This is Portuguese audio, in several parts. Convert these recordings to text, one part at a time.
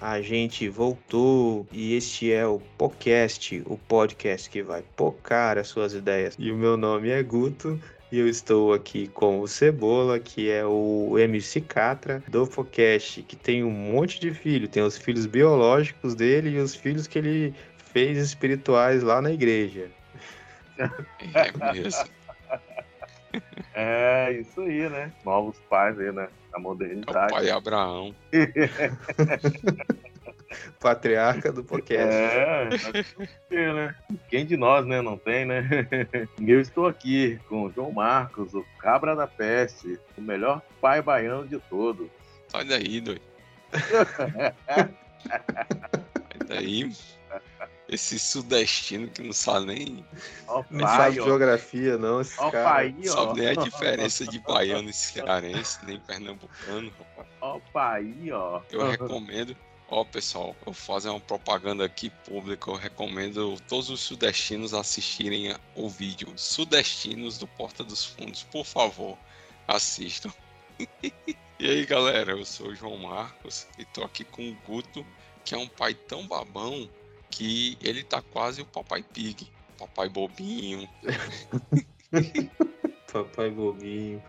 a gente voltou e este é o podcast, o podcast que vai pocar as suas ideias. E o meu nome é Guto e eu estou aqui com o Cebola, que é o MC Catra do podcast, que tem um monte de filho, tem os filhos biológicos dele e os filhos que ele fez espirituais lá na igreja. É mesmo. É, isso aí, né? Novos pais aí, né? A É o modernidade. pai Abraão. Patriarca do podcast. É, é, né? Quem de nós, né, não tem, né? Eu estou aqui com o João Marcos, o cabra da peste, o melhor pai baiano de todos. Sai daí, doido. Sai daí. Esse sudestino que não sabe nem, Ó, Não sabe ó. geografia, não, esse Ó, cara. pai, ó. sabe nem a diferença de baiano e cearense, nem pernambucano. rapaz. Ó, pai, ó. Eu recomendo. Ó, pessoal, eu vou fazer uma propaganda aqui pública. Eu recomendo todos os sudestinos assistirem o vídeo Sudestinos do Porta dos Fundos. Por favor, assistam. e aí, galera, eu sou o João Marcos e tô aqui com o Guto, que é um pai tão babão que ele tá quase o Papai Pig. Papai Bobinho. Papai Bobinho.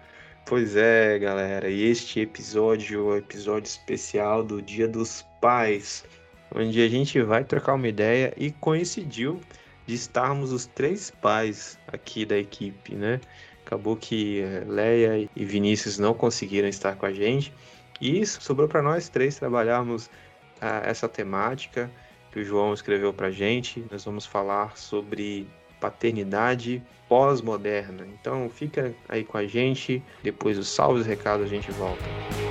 Pois é, galera, e este episódio é o episódio especial do Dia dos Pais, onde a gente vai trocar uma ideia e coincidiu de estarmos os três pais aqui da equipe, né? Acabou que eh, Leia e Vinícius não conseguiram estar com a gente e sobrou para nós três trabalharmos ah, essa temática que o João escreveu para gente. Nós vamos falar sobre paternidade pós-moderna. Então fica aí com a gente, depois dos salves recados a gente volta.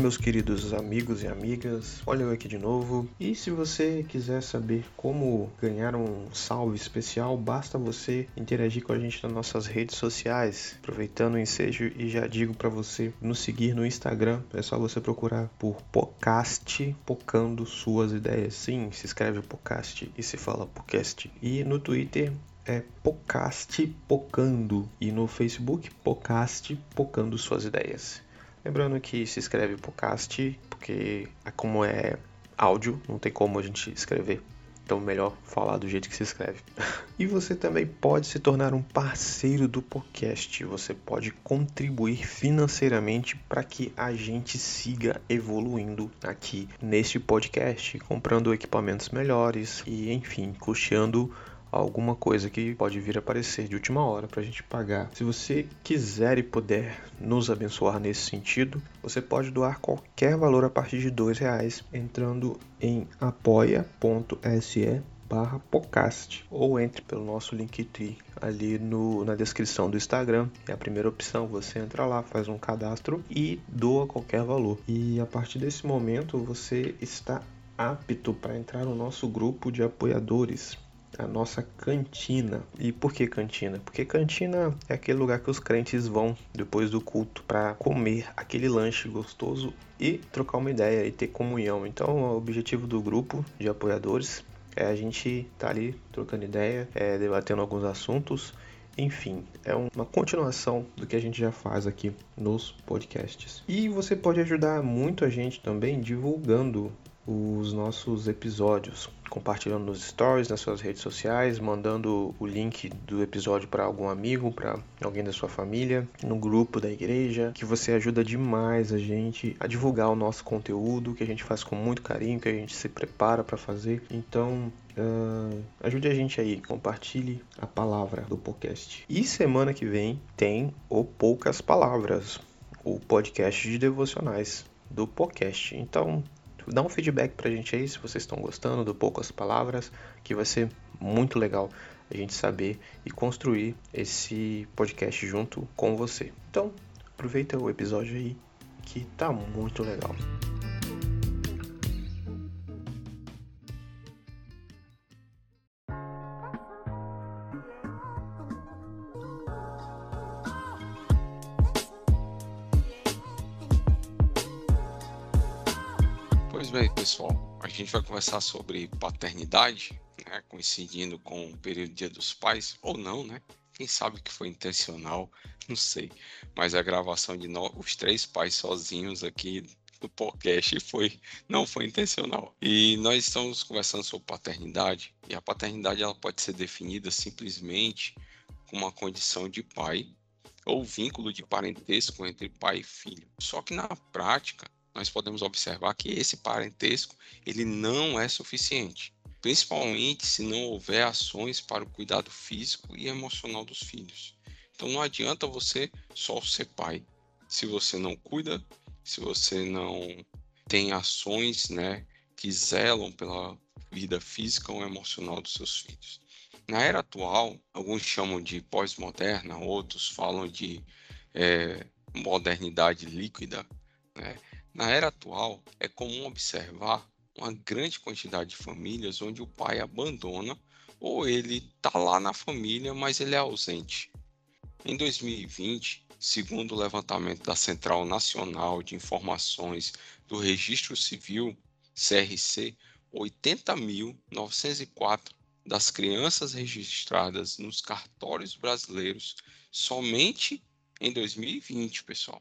Meus queridos amigos e amigas, olha eu aqui de novo. E se você quiser saber como ganhar um salve especial, basta você interagir com a gente nas nossas redes sociais. Aproveitando o ensejo e já digo para você nos seguir no Instagram, é só você procurar por podcast pocando suas ideias. Sim, se escreve podcast e se fala podcast. E no Twitter é Podcast Pocando e no Facebook Podcast Pocando Suas Ideias. Lembrando que se escreve podcast, porque é como é áudio, não tem como a gente escrever. Então melhor falar do jeito que se escreve. e você também pode se tornar um parceiro do podcast. Você pode contribuir financeiramente para que a gente siga evoluindo aqui neste podcast, comprando equipamentos melhores e enfim, custeando alguma coisa que pode vir a aparecer de última hora para a gente pagar. Se você quiser e puder nos abençoar nesse sentido, você pode doar qualquer valor a partir de dois reais entrando em apoia.se barra podcast ou entre pelo nosso Linktree ali no, na descrição do Instagram. É a primeira opção você entra lá faz um cadastro e doa qualquer valor. E a partir desse momento você está apto para entrar no nosso grupo de apoiadores a nossa cantina. E por que cantina? Porque cantina é aquele lugar que os crentes vão depois do culto para comer aquele lanche gostoso e trocar uma ideia e ter comunhão. Então, o objetivo do grupo de apoiadores é a gente tá ali trocando ideia, é, debatendo alguns assuntos. Enfim, é uma continuação do que a gente já faz aqui nos podcasts. E você pode ajudar muito a gente também divulgando os nossos episódios, compartilhando nos stories, nas suas redes sociais, mandando o link do episódio para algum amigo, para alguém da sua família, no grupo da igreja, que você ajuda demais a gente a divulgar o nosso conteúdo, que a gente faz com muito carinho, que a gente se prepara para fazer. Então, uh, ajude a gente aí, compartilhe a palavra do podcast. E semana que vem tem o Poucas Palavras, o podcast de devocionais do podcast. Então, dá um feedback pra gente aí se vocês estão gostando do Poucas Palavras, que vai ser muito legal. a gente saber e construir esse podcast junto com você. Então, aproveita o episódio aí que tá muito legal. Pessoal, a gente vai conversar sobre paternidade, né, coincidindo com o período Dia dos Pais, ou não, né? Quem sabe que foi intencional, não sei. Mas a gravação de nós, os três pais sozinhos aqui no podcast foi não foi intencional. E nós estamos conversando sobre paternidade, e a paternidade ela pode ser definida simplesmente como uma condição de pai ou vínculo de parentesco entre pai e filho. Só que na prática, nós podemos observar que esse parentesco ele não é suficiente, principalmente se não houver ações para o cuidado físico e emocional dos filhos. Então não adianta você só ser pai, se você não cuida, se você não tem ações, né, que zelam pela vida física ou emocional dos seus filhos. Na era atual, alguns chamam de pós-moderna, outros falam de é, modernidade líquida. Né? Na era atual, é comum observar uma grande quantidade de famílias onde o pai abandona ou ele está lá na família, mas ele é ausente. Em 2020, segundo o levantamento da Central Nacional de Informações do Registro Civil, CRC, 80.904 das crianças registradas nos cartórios brasileiros somente em 2020, pessoal,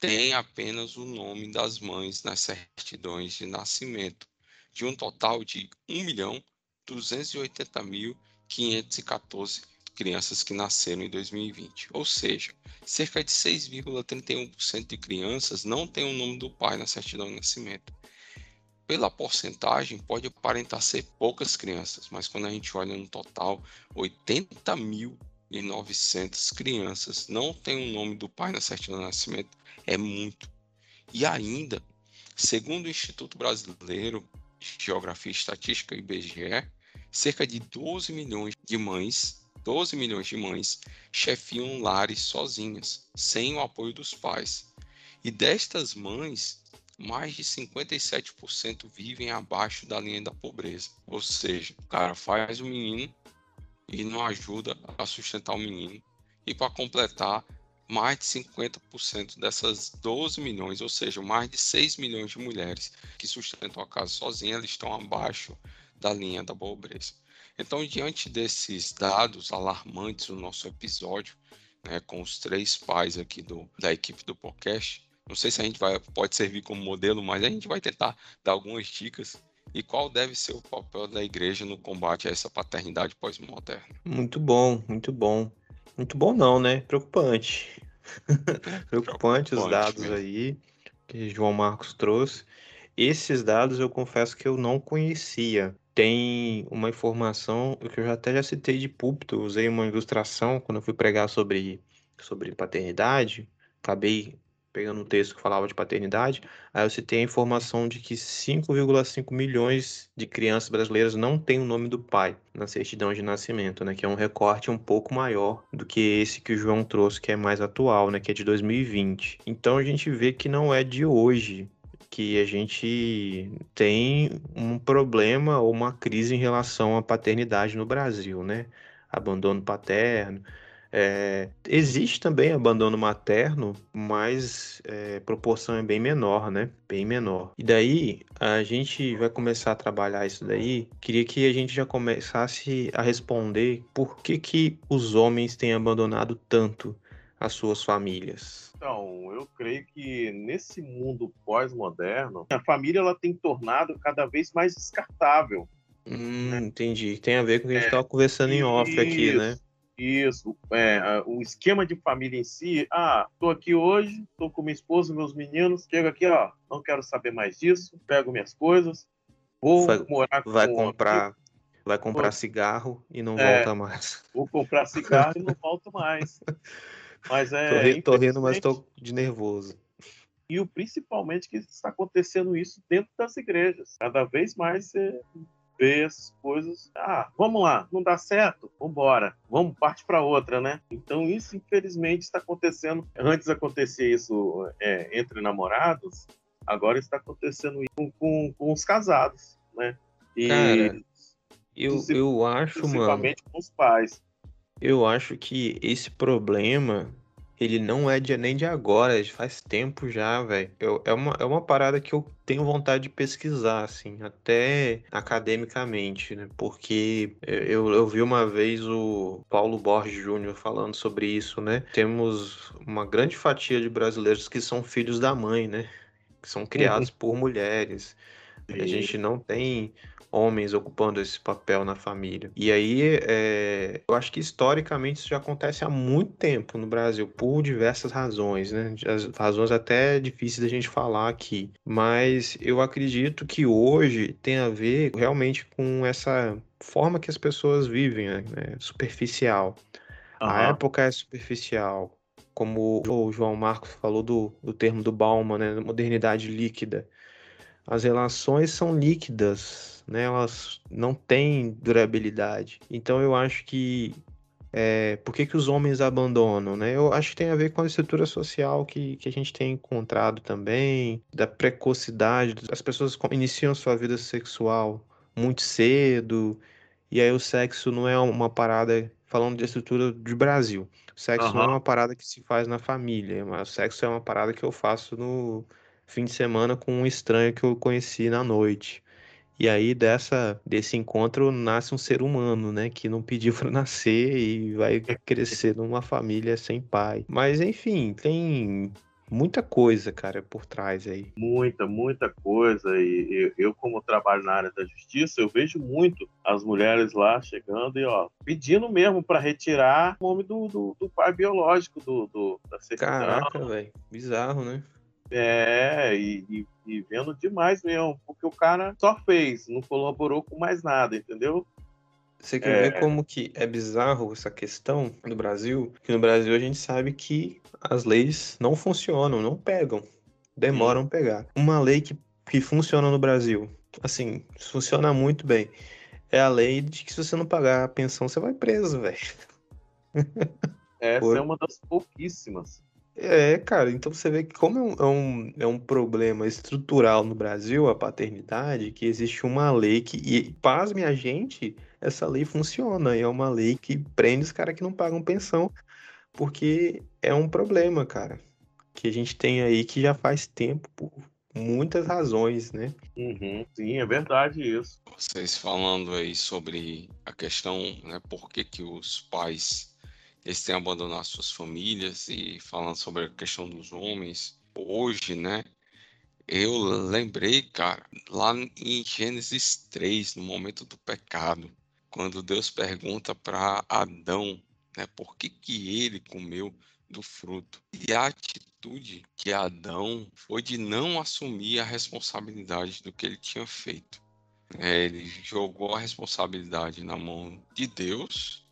tem apenas o nome das mães nas certidões de nascimento, de um total de 1.280.514 crianças que nasceram em 2020. Ou seja, cerca de 6,31% de crianças não têm o nome do pai na certidão de nascimento. Pela porcentagem, pode aparentar ser poucas crianças, mas quando a gente olha no total, 80.900 crianças não têm o nome do pai na certidão de nascimento, é muito. E ainda, segundo o Instituto Brasileiro de Geografia e Estatística, IBGE, cerca de 12 milhões de mães 12 milhões de mães chefiam lares sozinhas, sem o apoio dos pais. E destas mães, mais de 57% vivem abaixo da linha da pobreza. Ou seja, o cara faz o menino e não ajuda a sustentar o menino. E para completar, mais de 50% dessas 12 milhões, ou seja, mais de 6 milhões de mulheres que sustentam a casa sozinhas, estão abaixo da linha da pobreza. Então, diante desses dados alarmantes do nosso episódio, né, com os três pais aqui do, da equipe do podcast, não sei se a gente vai, pode servir como modelo, mas a gente vai tentar dar algumas dicas e qual deve ser o papel da igreja no combate a essa paternidade pós-moderna. Muito bom, muito bom. Muito bom não, né? Preocupante. Preocupante, os dados mesmo. aí que João Marcos trouxe. Esses dados eu confesso que eu não conhecia tem uma informação que eu já até já citei de púlpito, usei uma ilustração quando eu fui pregar sobre, sobre paternidade, acabei pegando um texto que falava de paternidade, aí eu citei a informação de que 5,5 milhões de crianças brasileiras não têm o nome do pai na certidão de nascimento, né, que é um recorte um pouco maior do que esse que o João trouxe, que é mais atual, né, que é de 2020. Então a gente vê que não é de hoje que a gente tem um problema ou uma crise em relação à paternidade no Brasil, né? Abandono paterno. É, existe também abandono materno, mas é, proporção é bem menor, né? Bem menor. E daí a gente vai começar a trabalhar isso daí. Queria que a gente já começasse a responder por que, que os homens têm abandonado tanto as suas famílias. Então, eu creio que nesse mundo pós-moderno, a família ela tem tornado cada vez mais descartável. Hum, né? Entendi. Tem a ver com o que a gente estava é, conversando em off isso, aqui, né? Isso. É, o esquema de família em si. Ah, tô aqui hoje, tô com minha esposa, meus meninos. Chego aqui, ó, não quero saber mais disso. Pego minhas coisas, vou vai, morar com vai comprar, vai comprar cigarro e não é, volta mais. Vou comprar cigarro e não volto mais. Mas é. Tô, ri, tô rindo, mas tô de nervoso. E o principalmente que está acontecendo isso dentro das igrejas. Cada vez mais você vê essas coisas. Ah, vamos lá, não dá certo? Vambora, vamos parte para outra, né? Então isso infelizmente está acontecendo. Antes acontecia isso é, entre namorados, agora está acontecendo com, com, com os casados, né? E Cara, eu, eu acho, principalmente mano, com os pais. Eu acho que esse problema ele não é de, nem de agora, faz tempo já, velho. É uma, é uma parada que eu tenho vontade de pesquisar, assim, até academicamente, né? Porque eu, eu vi uma vez o Paulo Borges Júnior falando sobre isso, né? Temos uma grande fatia de brasileiros que são filhos da mãe, né? Que são criados uhum. por mulheres. A gente não tem homens ocupando esse papel na família. E aí, é, eu acho que historicamente isso já acontece há muito tempo no Brasil, por diversas razões, né? As razões até difíceis da gente falar aqui. Mas eu acredito que hoje tem a ver realmente com essa forma que as pessoas vivem, né? É superficial. Uhum. A época é superficial. Como o João Marcos falou do, do termo do Bauman, né? Modernidade líquida. As relações são líquidas, né? Elas não têm durabilidade. Então eu acho que é, por que, que os homens abandonam, né? Eu acho que tem a ver com a estrutura social que, que a gente tem encontrado também, da precocidade. As pessoas iniciam sua vida sexual muito cedo, e aí o sexo não é uma parada, falando de estrutura de Brasil, o sexo uhum. não é uma parada que se faz na família, mas o sexo é uma parada que eu faço no fim de semana com um estranho que eu conheci na noite. E aí dessa desse encontro nasce um ser humano, né, que não pediu para nascer e vai crescer numa família sem pai. Mas enfim, tem muita coisa, cara, por trás aí. Muita, muita coisa. E eu, eu, como trabalho na área da justiça, eu vejo muito as mulheres lá chegando e, ó, pedindo mesmo para retirar o nome do, do, do, pai biológico do, do da certidão. Caraca, velho. Bizarro, né? É, e, e, e, vendo demais mesmo, porque o cara só fez, não colaborou com mais nada, entendeu? Você quer é... ver como que é bizarro essa questão no Brasil? Que no Brasil a gente sabe que as leis não funcionam, não pegam, demoram a pegar. Uma lei que, que funciona no Brasil, assim, funciona muito bem, é a lei de que se você não pagar a pensão, você vai preso, velho. Essa Por... é uma das pouquíssimas. É, cara, então você vê que como é um, é um, é um problema estrutural no Brasil, a paternidade, que existe uma lei que, e pasme a gente, essa lei funciona, e é uma lei que prende os caras que não pagam pensão, porque é um problema, cara, que a gente tem aí que já faz tempo, por muitas razões, né? Uhum, sim, é verdade isso. Vocês falando aí sobre a questão, né, por que que os pais eles têm abandonado suas famílias e falando sobre a questão dos homens hoje, né? Eu lembrei, cara, lá em Gênesis 3, no momento do pecado, quando Deus pergunta para Adão, né, por que que ele comeu do fruto? E a atitude que Adão foi de não assumir a responsabilidade do que ele tinha feito. É, ele jogou a responsabilidade na mão de Deus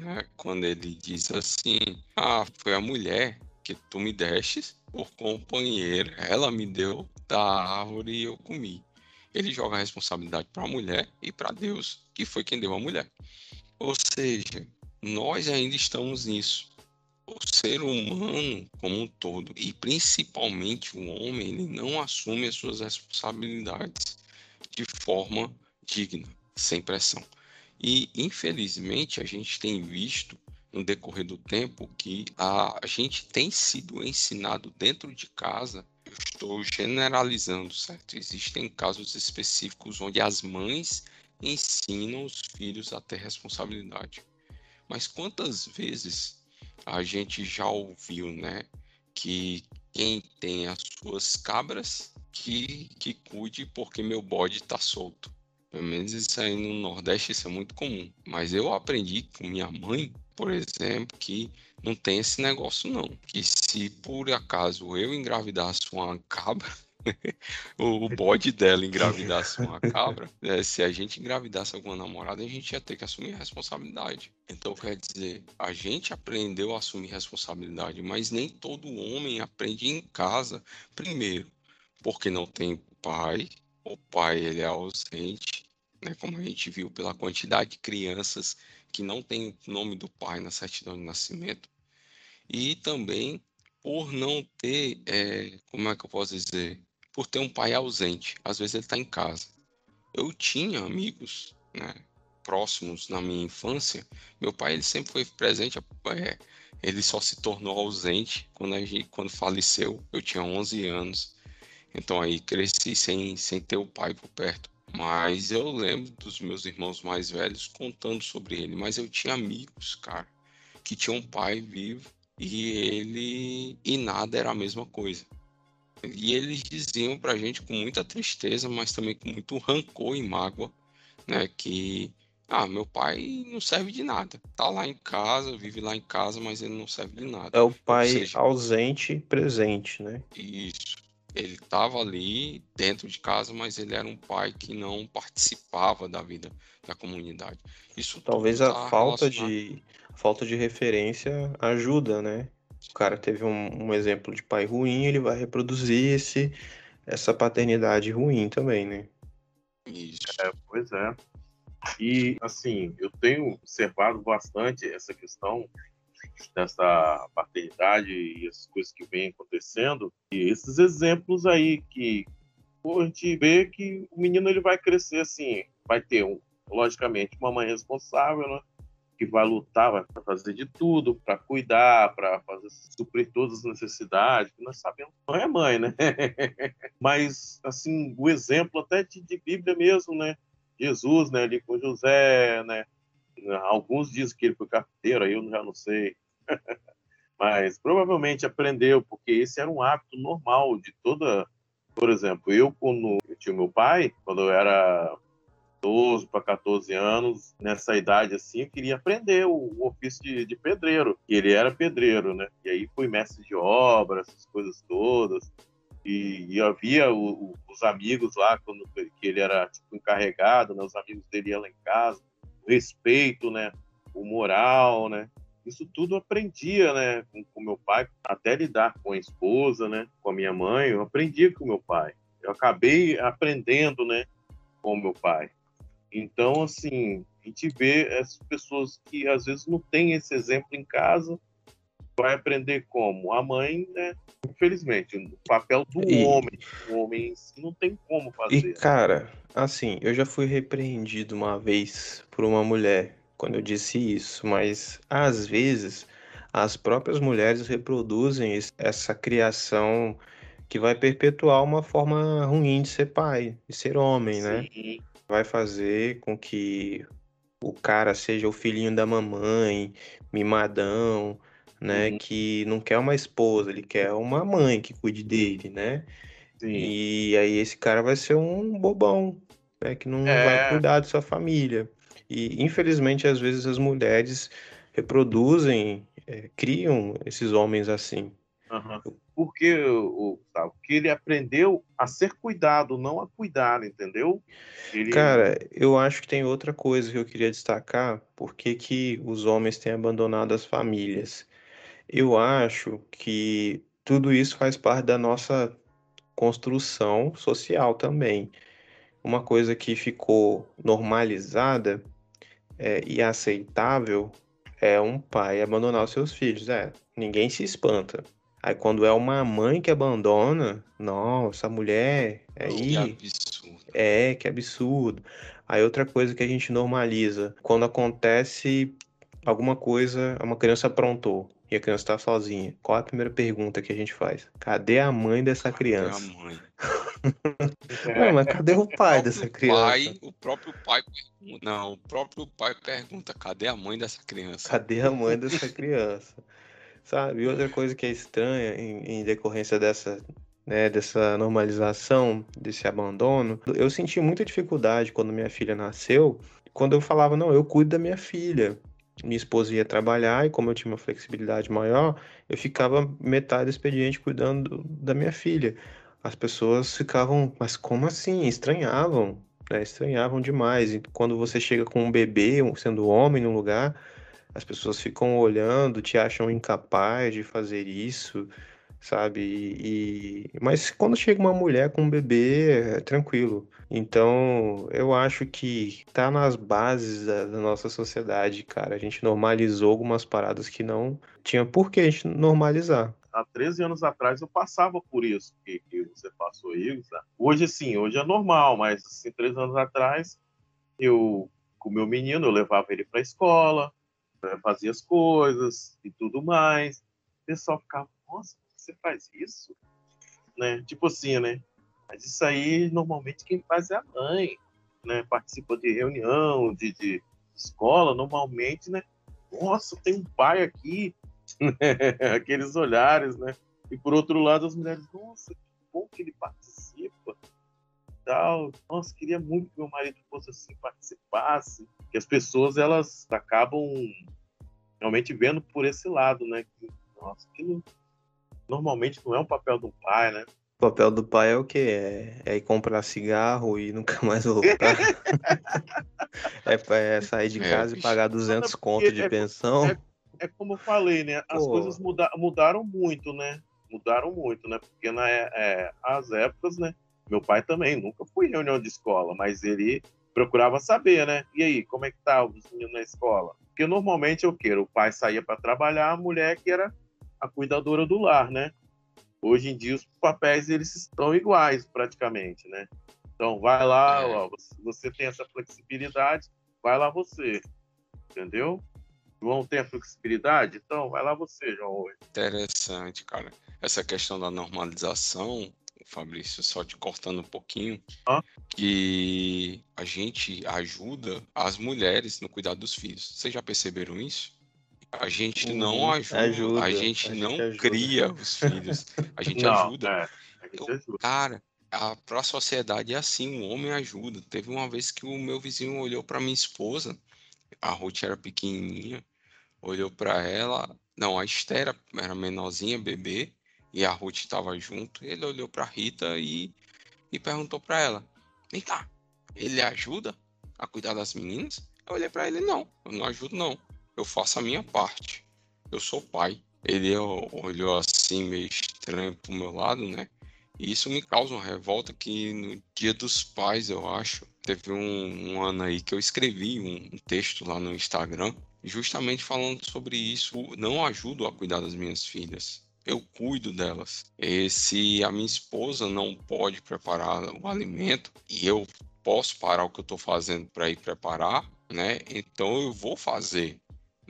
né, quando ele diz assim: Ah, foi a mulher que tu me destes por companheiro, ela me deu da árvore e eu comi. Ele joga a responsabilidade para a mulher e para Deus, que foi quem deu a mulher. Ou seja, nós ainda estamos nisso. O ser humano como um todo, e principalmente o homem, ele não assume as suas responsabilidades de forma digna, sem pressão. E, infelizmente, a gente tem visto no decorrer do tempo que a, a gente tem sido ensinado dentro de casa. Eu estou generalizando, certo? Existem casos específicos onde as mães ensinam os filhos a ter responsabilidade. Mas quantas vezes a gente já ouviu, né, que quem tem as suas cabras que, que cuide porque meu bode está solto. Pelo menos isso aí no Nordeste isso é muito comum. Mas eu aprendi com minha mãe, por exemplo, que não tem esse negócio não. Que se por acaso eu engravidasse uma cabra, o bode dela engravidasse uma cabra, é, se a gente engravidasse alguma namorada, a gente ia ter que assumir a responsabilidade. Então, quer dizer, a gente aprendeu a assumir responsabilidade, mas nem todo homem aprende em casa, primeiro, porque não tem pai, o pai ele é ausente né, como a gente viu pela quantidade de crianças que não têm o nome do pai na certidão de nascimento, e também por não ter, é, como é que eu posso dizer, por ter um pai ausente, às vezes ele está em casa. Eu tinha amigos, né, próximos na minha infância, meu pai ele sempre foi presente, é, ele só se tornou ausente quando, a gente, quando faleceu, eu tinha 11 anos, então aí cresci sem, sem ter o pai por perto. Mas eu lembro dos meus irmãos mais velhos contando sobre ele. Mas eu tinha amigos, cara, que tinham um pai vivo e ele e nada era a mesma coisa. E eles diziam pra gente com muita tristeza, mas também com muito rancor e mágoa, né, que ah, meu pai não serve de nada. Tá lá em casa, vive lá em casa, mas ele não serve de nada. É o pai seja, ausente e presente, né? Isso. Ele estava ali dentro de casa, mas ele era um pai que não participava da vida da comunidade. Isso talvez a tá falta de falta de referência ajuda, né? O cara teve um, um exemplo de pai ruim, ele vai reproduzir esse essa paternidade ruim também, né? Isso. É, pois é. E, assim, eu tenho observado bastante essa questão dessa paternidade e as coisas que vêm acontecendo. E esses exemplos aí que a gente vê que o menino ele vai crescer assim, vai ter, um, logicamente, uma mãe responsável, né? que vai lutar, vai fazer de tudo para cuidar, para fazer suprir todas as necessidades, que nós sabemos não é mãe, né? Mas assim, o exemplo até de, de Bíblia mesmo, né? Jesus, né, ali com José, né? Alguns dizem que ele foi carteiro, aí eu já não sei. Mas provavelmente aprendeu, porque esse era um hábito normal de toda. Por exemplo, eu, quando eu tinha meu pai, quando eu era 12 para 14 anos, nessa idade assim, eu queria aprender o, ofício de, de, pedreiro. E ele era pedreiro, né? E aí fui mestre de obra, essas coisas todas. E, e havia o, o, os amigos lá, quando que ele era tipo, encarregado, né? Os amigos dele iam lá em casa. Respeito, né? O moral, né? Isso tudo aprendia, né? Com, com meu pai, até lidar com a esposa, né? Com a minha mãe, eu aprendi com meu pai. Eu acabei aprendendo, né? Com meu pai. Então, assim, a gente vê essas pessoas que às vezes não têm esse exemplo em casa, vai aprender como? A mãe, né? Infelizmente, o papel do e... homem, o homem não tem como fazer. E, cara, assim, eu já fui repreendido uma vez por uma mulher quando eu disse isso, mas às vezes as próprias mulheres reproduzem essa criação que vai perpetuar uma forma ruim de ser pai, de ser homem, né? Sim. né? vai fazer com que o cara seja o filhinho da mamãe, mimadão, né? Uhum. Que não quer uma esposa, ele quer uma mãe que cuide dele, né? Sim. E aí esse cara vai ser um bobão, né? Que não é... vai cuidar de sua família. E infelizmente às vezes as mulheres reproduzem, é, criam esses homens assim. Uhum porque o que ele aprendeu a ser cuidado, não a cuidar, entendeu? Ele... Cara, eu acho que tem outra coisa que eu queria destacar, por que os homens têm abandonado as famílias. Eu acho que tudo isso faz parte da nossa construção social também. Uma coisa que ficou normalizada é, e aceitável é um pai abandonar os seus filhos. É, ninguém se espanta. Aí quando é uma mãe que abandona, nossa, a mulher aí. Que absurdo. É, que absurdo. Aí outra coisa que a gente normaliza, quando acontece alguma coisa, uma criança aprontou e a criança tá sozinha. Qual é a primeira pergunta que a gente faz? Cadê a mãe dessa criança? Cadê a mãe? não, mas cadê o pai o dessa criança? Pai, o próprio pai não, o próprio pai pergunta: cadê a mãe dessa criança? Cadê a mãe dessa criança? sabe? E outra coisa que é estranha em, em decorrência dessa, né, dessa normalização, desse abandono, eu senti muita dificuldade quando minha filha nasceu, quando eu falava, não, eu cuido da minha filha. Minha esposa ia trabalhar e como eu tinha uma flexibilidade maior, eu ficava metade do expediente cuidando da minha filha. As pessoas ficavam, mas como assim? Estranhavam, né? Estranhavam demais. E quando você chega com um bebê, sendo homem no lugar, as pessoas ficam olhando, te acham incapaz de fazer isso, sabe? E, e- mas quando chega uma mulher com um bebê, é tranquilo. Então, eu acho que tá nas bases da, da nossa sociedade, cara. A gente normalizou algumas paradas que não tinha por que a gente normalizar. há 13 anos atrás eu passava por isso que, que você passou aí. Zé. Hoje, sim, hoje é normal, mas assim, 13 anos atrás, eu, com o meu menino, eu levava ele para a escola, eh, fazia as coisas e tudo mais. O pessoal ficava, nossa, você faz isso? Né? Tipo assim, né? Mas isso aí, normalmente, quem faz é a mãe, né? Participa de reunião, de, de escola, normalmente, né? Nossa, tem um pai aqui, aqueles olhares, né? E por outro lado, as mulheres, nossa, que bom que ele participa, tal. Nossa, queria muito que meu marido fosse assim, participasse. Que as pessoas elas acabam realmente vendo por esse lado, né? Que, nossa, aquilo normalmente não é um papel do pai, né? O papel do pai é o quê? É, é ir comprar cigarro e nunca mais voltar. É, é sair de É, casa e bicho. pagar 200 Não, é conto de é- pensão. é- É como eu falei, né? As Pô. coisas muda- mudaram muito, né? Mudaram muito, né? Porque na, é, as épocas, né? Meu pai também nunca foi em reunião de escola, mas ele procurava saber, né? E aí, como é que tá os meninos na escola? Porque normalmente eu quero, o pai saía para trabalhar, a mulher que era a cuidadora do lar, né? Hoje em dia os papéis eles estão iguais praticamente, né? Então vai lá, É. ó, você- tem essa flexibilidade, vai lá você, entendeu? João tem a flexibilidade, então vai lá você, João. hoje. Interessante, cara. Essa questão da normalização, Fabrício, só te cortando um pouquinho, Hã? que a gente ajuda as mulheres no cuidado dos filhos. Vocês já perceberam isso? A gente não ajuda, ajuda, a a gente não ajuda. cria os filhos, a gente Não, ajuda. é, a gente Eu- ajuda. Cara, a, pra sociedade é assim, o homem ajuda. Teve uma vez que o meu vizinho olhou pra minha esposa, a Ruth era pequenininha, olhou pra ela, não, a Esther era, menorzinha, bebê, e a Ruth estava junto. Ele olhou pra Rita e, e perguntou pra ela: Vem cá, ele ajuda a cuidar das meninas? Eu olhei pra ele: Não, eu não ajudo, não. Eu faço a minha parte. Eu sou pai. Ele ó, olhou assim, meio estranho pro meu lado, né? E isso me causa uma revolta que no Dia dos Pais, eu acho, teve um, um ano aí que eu escrevi um, um texto lá no Instagram, justamente falando sobre isso. Não ajudo a cuidar das minhas filhas. Eu cuido delas. E se a minha esposa não pode preparar o alimento e eu posso parar o que eu estou fazendo para ir preparar, né? Então eu vou fazer.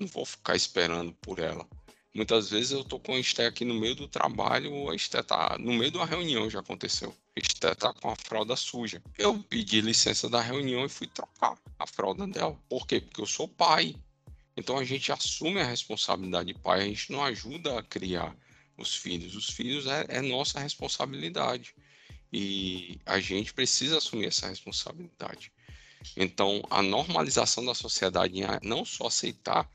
Não vou ficar esperando por ela. Muitas vezes eu tô com a Esté aqui no meio do trabalho, a Esté tá no meio uma reunião, já aconteceu. A Esté tá com a fralda suja. Eu pedi licença da reunião e fui trocar a fralda dela. Por quê? Porque eu sou pai. Então a gente assume a responsabilidade de pai, a gente não ajuda a criar os filhos. Os filhos é, é nossa responsabilidade. E a gente precisa assumir essa responsabilidade. Então, a normalização da sociedade não só aceitar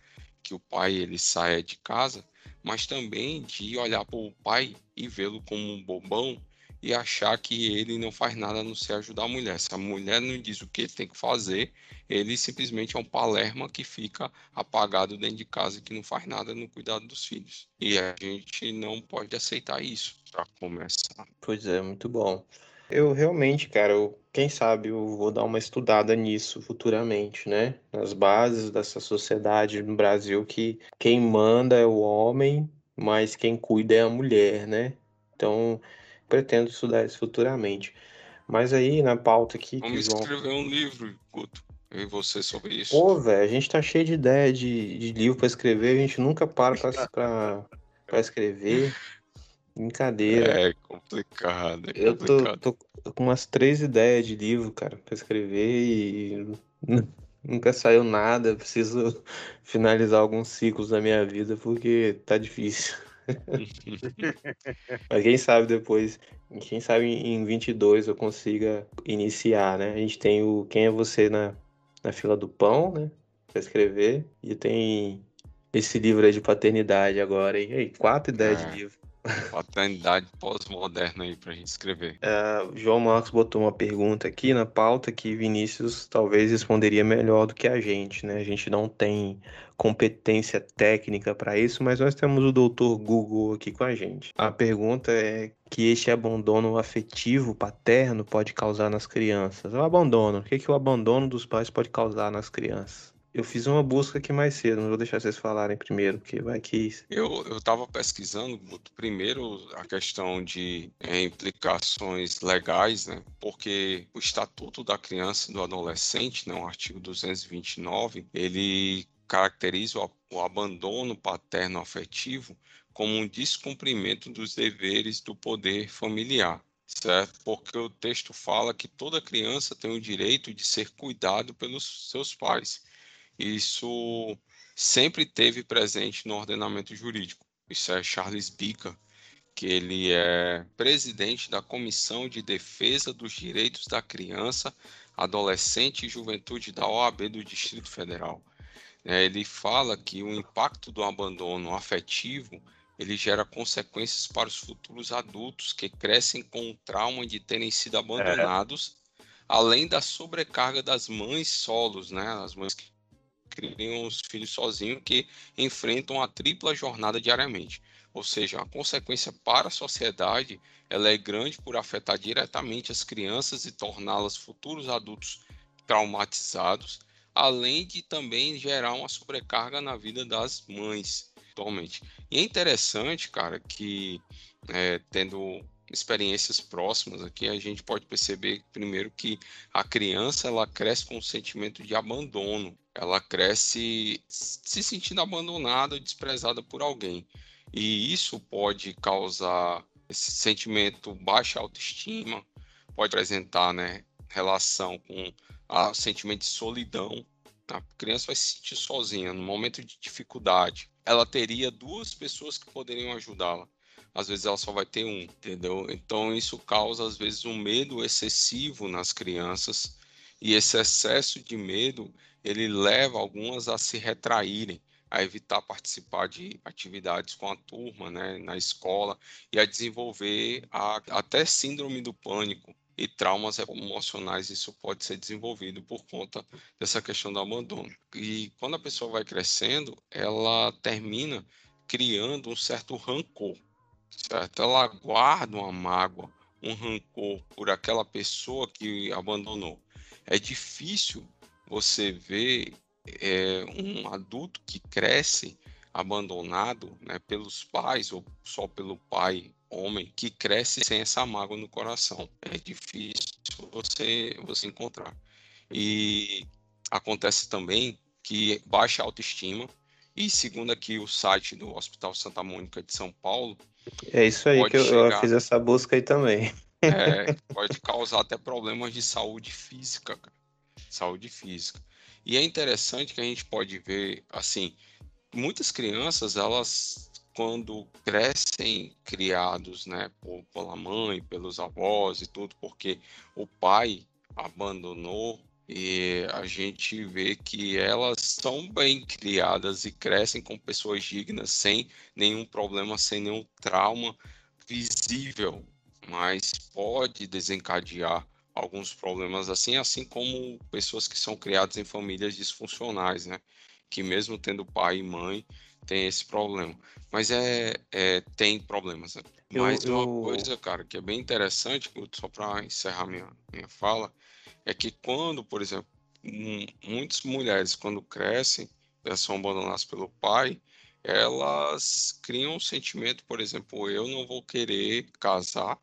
que o pai ele saia de casa, mas também de olhar para o pai e vê-lo como um bobão e achar que ele não faz nada a não ser ajudar a mulher. Se a mulher não diz o que ele tem que fazer, ele simplesmente é um palerma que fica apagado dentro de casa e que não faz nada no cuidado dos filhos. E a gente não pode aceitar isso para começar. Pois é, muito bom. Eu realmente, cara, eu, quem sabe eu vou dar uma estudada nisso futuramente, né? Nas bases dessa sociedade no Brasil que quem manda é o homem, mas quem cuida é a mulher, né? Então, pretendo estudar isso futuramente. Mas aí, na pauta aqui Vamos João escrever um livro, Guto, eu e você sobre isso. Pô, velho, a gente tá cheio de ideia de, de livro pra escrever, a gente nunca para pra, pra, pra escrever. Brincadeira. É complicado, é Eu tô, complicado. tô com umas três ideias de livro, cara, pra escrever e nu- nunca saiu nada. Preciso finalizar alguns ciclos da minha vida porque tá difícil. Mas quem sabe depois, quem sabe em 22 eu consiga iniciar, né? A gente tem o Quem é Você na, na fila do pão, né? Pra escrever. E tem esse livro aí de paternidade agora, hein? Aí, quatro ideias É. de livro. Paternidade pós-moderna aí pra gente escrever. Uh, João Marcos botou uma pergunta aqui na pauta que Vinícius talvez responderia melhor do que a gente, né? A gente não tem competência técnica para isso, mas nós temos o doutor Google aqui com a gente. A pergunta é que este abandono afetivo paterno pode causar nas crianças. O abandono, o que, que o abandono dos pais pode causar nas crianças? Eu fiz uma busca aqui mais cedo, não vou deixar vocês falarem primeiro, porque vai que. Eu estava pesquisando, primeiro, a questão de é, implicações legais, né? Porque o Estatuto da Criança e do Adolescente, né, o artigo 229, ele caracteriza o, o abandono paterno afetivo como um descumprimento dos deveres do poder familiar certo? Porque o texto fala que toda criança tem o direito de ser cuidado pelos seus pais. Isso sempre teve presente no ordenamento jurídico. Isso é Charles Bica, que ele é presidente da Comissão de Defesa dos Direitos da Criança, Adolescente e Juventude da OAB do Distrito Federal. É, ele fala que o impacto do abandono afetivo ele gera consequências para os futuros adultos que crescem com o trauma de terem sido abandonados, é. além da sobrecarga das mães solos, né? As mães que criam os filhos sozinhos que enfrentam a tripla jornada diariamente. Ou seja, a consequência para a sociedade ela é grande por afetar diretamente as crianças e torná-las futuros adultos traumatizados, além de também gerar uma sobrecarga na vida das mães, atualmente. E é interessante, cara, que é, tendo experiências próximas aqui, a gente pode perceber primeiro que a criança ela cresce com um sentimento de abandono ela cresce se sentindo abandonada, desprezada por alguém. E isso pode causar esse sentimento baixa autoestima, pode apresentar, né, relação com o sentimento de solidão. A criança vai se sentir sozinha no momento de dificuldade. Ela teria duas pessoas que poderiam ajudá-la. Às vezes ela só vai ter um, entendeu? Então isso causa às vezes um medo excessivo nas crianças e esse excesso de medo ele leva algumas a se retraírem, a evitar participar de atividades com a turma, né, na escola, e a desenvolver a, até síndrome do pânico e traumas emocionais. Isso pode ser desenvolvido por conta dessa questão do abandono. E quando a pessoa vai crescendo, ela termina criando um certo rancor, certo? Ela guarda uma mágoa, um rancor por aquela pessoa que abandonou. É difícil você vê é, um adulto que cresce abandonado né, pelos pais ou só pelo pai homem que cresce sem essa mágoa no coração. É difícil você, você encontrar. E acontece também que baixa autoestima. E segundo aqui o site do Hospital Santa Mônica de São Paulo. É isso aí que eu, chegar, eu, fiz essa busca aí também. É, pode causar até problemas de saúde física. Cara saúde física. E é interessante que a gente pode ver, assim, muitas crianças, elas, quando crescem criados, né, por, pela mãe, pelos avós e tudo, porque o pai abandonou e a gente vê que elas são bem criadas e crescem com pessoas dignas, sem nenhum problema, sem nenhum trauma visível, mas pode desencadear alguns problemas assim, assim como pessoas que são criadas em famílias disfuncionais, né? Que mesmo tendo pai e mãe, tem esse problema. Mas é, é tem problemas. Né? Mas eu, uma coisa, cara, que é bem interessante, só para encerrar minha, minha fala, é que quando, por exemplo, muitas mulheres, quando crescem, elas são abandonadas pelo pai, elas criam um sentimento, por exemplo, eu não vou querer casar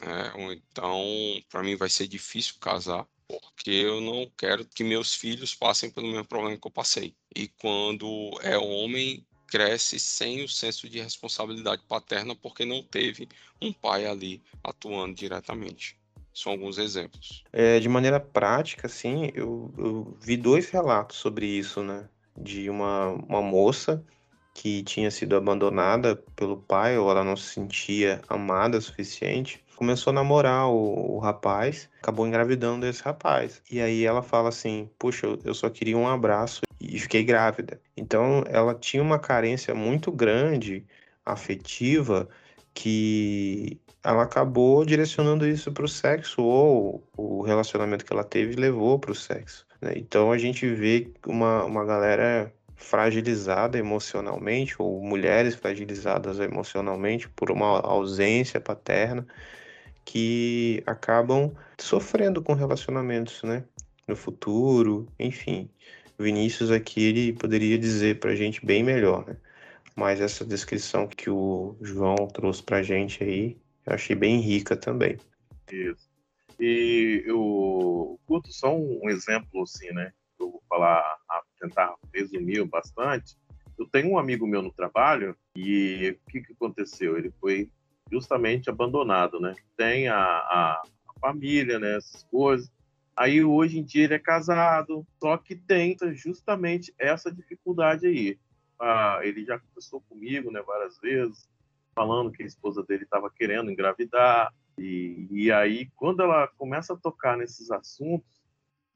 né? Ou então, para mim vai ser difícil casar, porque eu não quero que meus filhos passem pelo mesmo problema que eu passei. E quando é homem, cresce sem o senso de responsabilidade paterna porque não teve um pai ali atuando diretamente. São alguns exemplos. É, de maneira prática, assim, eu, eu vi dois relatos sobre isso, né? De uma, uma moça que tinha sido abandonada pelo pai ou ela não se sentia amada o suficiente começou a namorar o, o, rapaz, acabou engravidando esse rapaz. E aí ela fala assim: Puxa, eu, eu só queria um abraço e fiquei grávida. Então ela tinha uma carência muito grande afetiva que ela acabou direcionando isso para o sexo ou o relacionamento que ela teve levou para o sexo. Né? Então a gente vê uma, uma galera fragilizada emocionalmente ou mulheres fragilizadas emocionalmente por uma ausência paterna que acabam sofrendo com relacionamentos, né? No futuro, enfim. Vinícius aqui ele poderia dizer para a gente bem melhor, né? Mas essa descrição que o João trouxe para a gente aí, eu achei bem rica também. Isso. E eu curto só um exemplo assim, né? Eu vou falar, tentar resumir bastante. Eu tenho um amigo meu no trabalho e o que, que aconteceu? Ele foi justamente abandonado, né? Tem a, a, a família, né? Essas coisas. Aí hoje em dia ele é casado, só que tem justamente essa dificuldade aí. Ah, ele já conversou comigo, né, várias vezes, falando que a esposa dele estava querendo engravidar. E, e aí, quando ela começa a tocar nesses assuntos,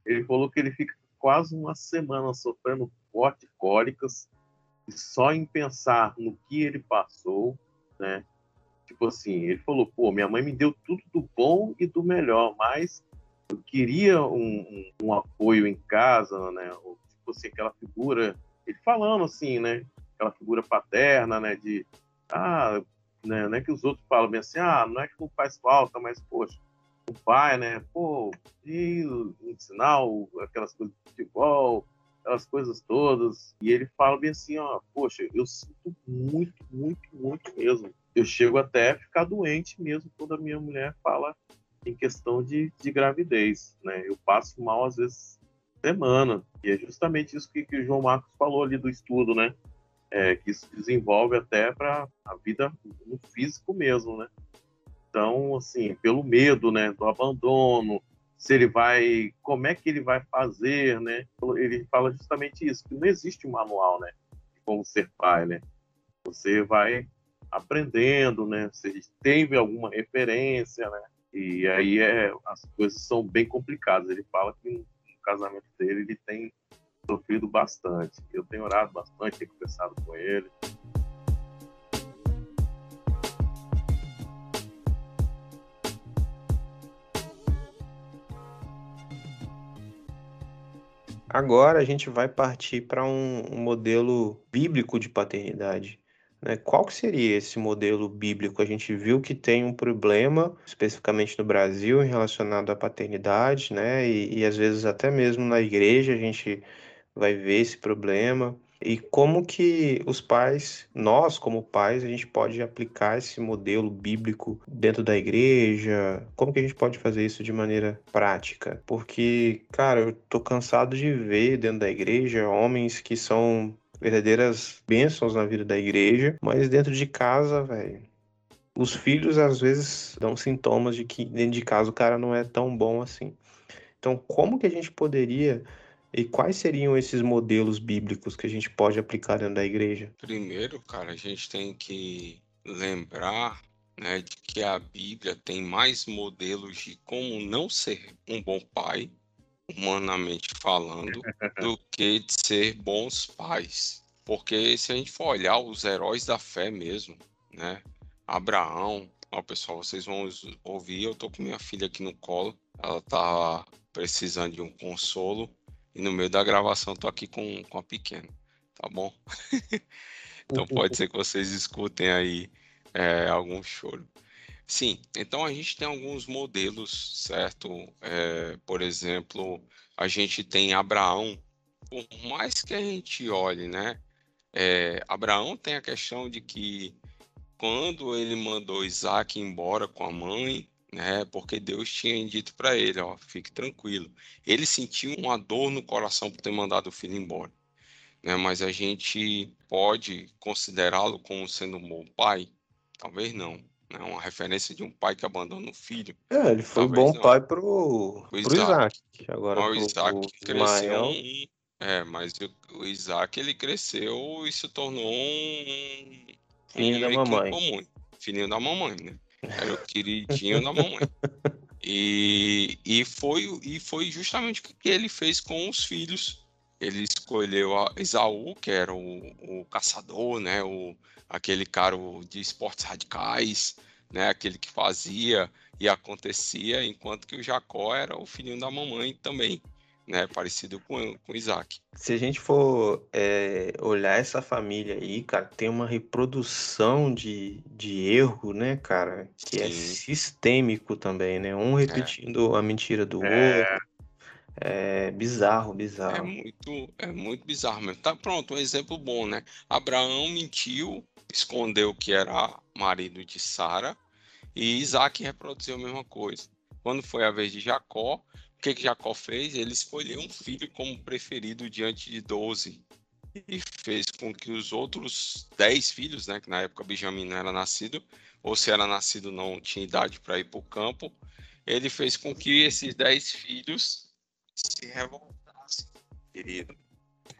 ele falou que ele fica quase uma semana sofrendo fortes cólicas, e só em pensar no que ele passou, né? Tipo assim, ele falou, pô, minha mãe me deu tudo do bom e do melhor, mas eu queria um, um, um apoio em casa, né? Ou, tipo assim, aquela figura, ele falando assim, né? Aquela figura paterna, né? De, ah, né? Não é que os outros falam bem assim, ah, não é que não faz falta, mas, poxa, o pai, né? Pô, e ensinar aquelas coisas de futebol, aquelas coisas todas. E ele fala bem assim, ó, poxa, eu sinto muito, muito, muito mesmo eu chego até a ficar doente mesmo quando a minha mulher fala em questão de, de gravidez, né? Eu passo mal às vezes semana e é justamente isso que, que o João Marcos falou ali do estudo, né? É, que isso desenvolve até para a vida no físico mesmo, né? Então, assim, pelo medo, né, do abandono, se ele vai, como é que ele vai fazer, né? Ele fala justamente isso, que não existe um manual, né, de como ser pai, né? Você vai aprendendo, né? Se teve alguma referência, né? E aí é, as coisas são bem complicadas. Ele fala que no casamento dele ele tem sofrido bastante. Eu tenho orado bastante, tenho conversado com ele. Agora a gente vai partir para um, um modelo bíblico de paternidade. Né? Qual que seria esse modelo bíblico? A gente viu que tem um problema, especificamente no Brasil, relacionado à paternidade, né? E, e às vezes até mesmo na igreja a gente vai ver esse problema. E como que os pais, nós como pais, a gente pode aplicar esse modelo bíblico dentro da igreja? Como que a gente pode fazer isso de maneira prática? Porque, cara, eu tô cansado de ver dentro da igreja homens que são verdadeiras bênçãos na vida da igreja, mas dentro de casa, velho, os filhos às vezes dão sintomas de que dentro de casa o cara não é tão bom assim. Então, como que a gente poderia e quais seriam esses modelos bíblicos que a gente pode aplicar dentro da igreja? Primeiro, cara, a gente tem que lembrar né, de que a Bíblia tem mais modelos de como não ser um bom pai humanamente falando, do que de ser bons pais. Porque se a gente for olhar os heróis da fé mesmo, né? Abraão, ó, pessoal, vocês vão ouvir, eu tô com minha filha aqui no colo, ela tá precisando de um consolo, e no meio da gravação eu tô aqui com, com a pequena, tá bom? então pode ser que vocês escutem aí é, algum choro. Sim, então a gente tem alguns modelos, certo? É, por exemplo, a gente tem Abraão. Por mais que a gente olhe, né? É, Abraão tem a questão de que quando ele mandou Isaac embora com a mãe, né? Porque Deus tinha dito para ele, ó, fique tranquilo. Ele sentiu uma dor no coração por ter mandado o filho embora, né? Mas a gente pode considerá-lo como sendo um bom pai? Talvez não né? Uma referência de um pai que abandona um filho. É, ele foi um bom não. pai pro, pro Isaac. Isaac. Agora o Isaac cresceu um, é, mas o, o, Isaac ele cresceu e se tornou um filho da mamãe. Comum, filhinho da mamãe, né? Era o queridinho da mamãe. E, e, foi, e foi justamente o que ele fez com os filhos. Ele escolheu Esaú, que era o, o caçador, né? O, aquele cara de esportes radicais, né? Aquele que fazia e acontecia, enquanto que o Jacó era o filhinho da mamãe também, né? Parecido com, com Isaac. Se a gente for é, olhar essa família aí, cara, tem uma reprodução de, de erro, né, cara? Que é Sim. é sistêmico também, né? Um repetindo é. a mentira do é. outro. É bizarro, É bizarro. muito, é muito bizarro mesmo. Tá pronto, um exemplo bom, né? Abraão mentiu, escondeu que era marido de Sara, e Isaac reproduziu a mesma coisa. Quando foi a vez de Jacó, o que, que Jacó fez? Ele escolheu um filho como preferido diante de doze. E fez com que os outros dez filhos, né? Que na época Benjamim não era nascido, ou se era nascido não tinha idade para ir para o campo. Ele fez com que esses dez filhos se revoltassem, querido.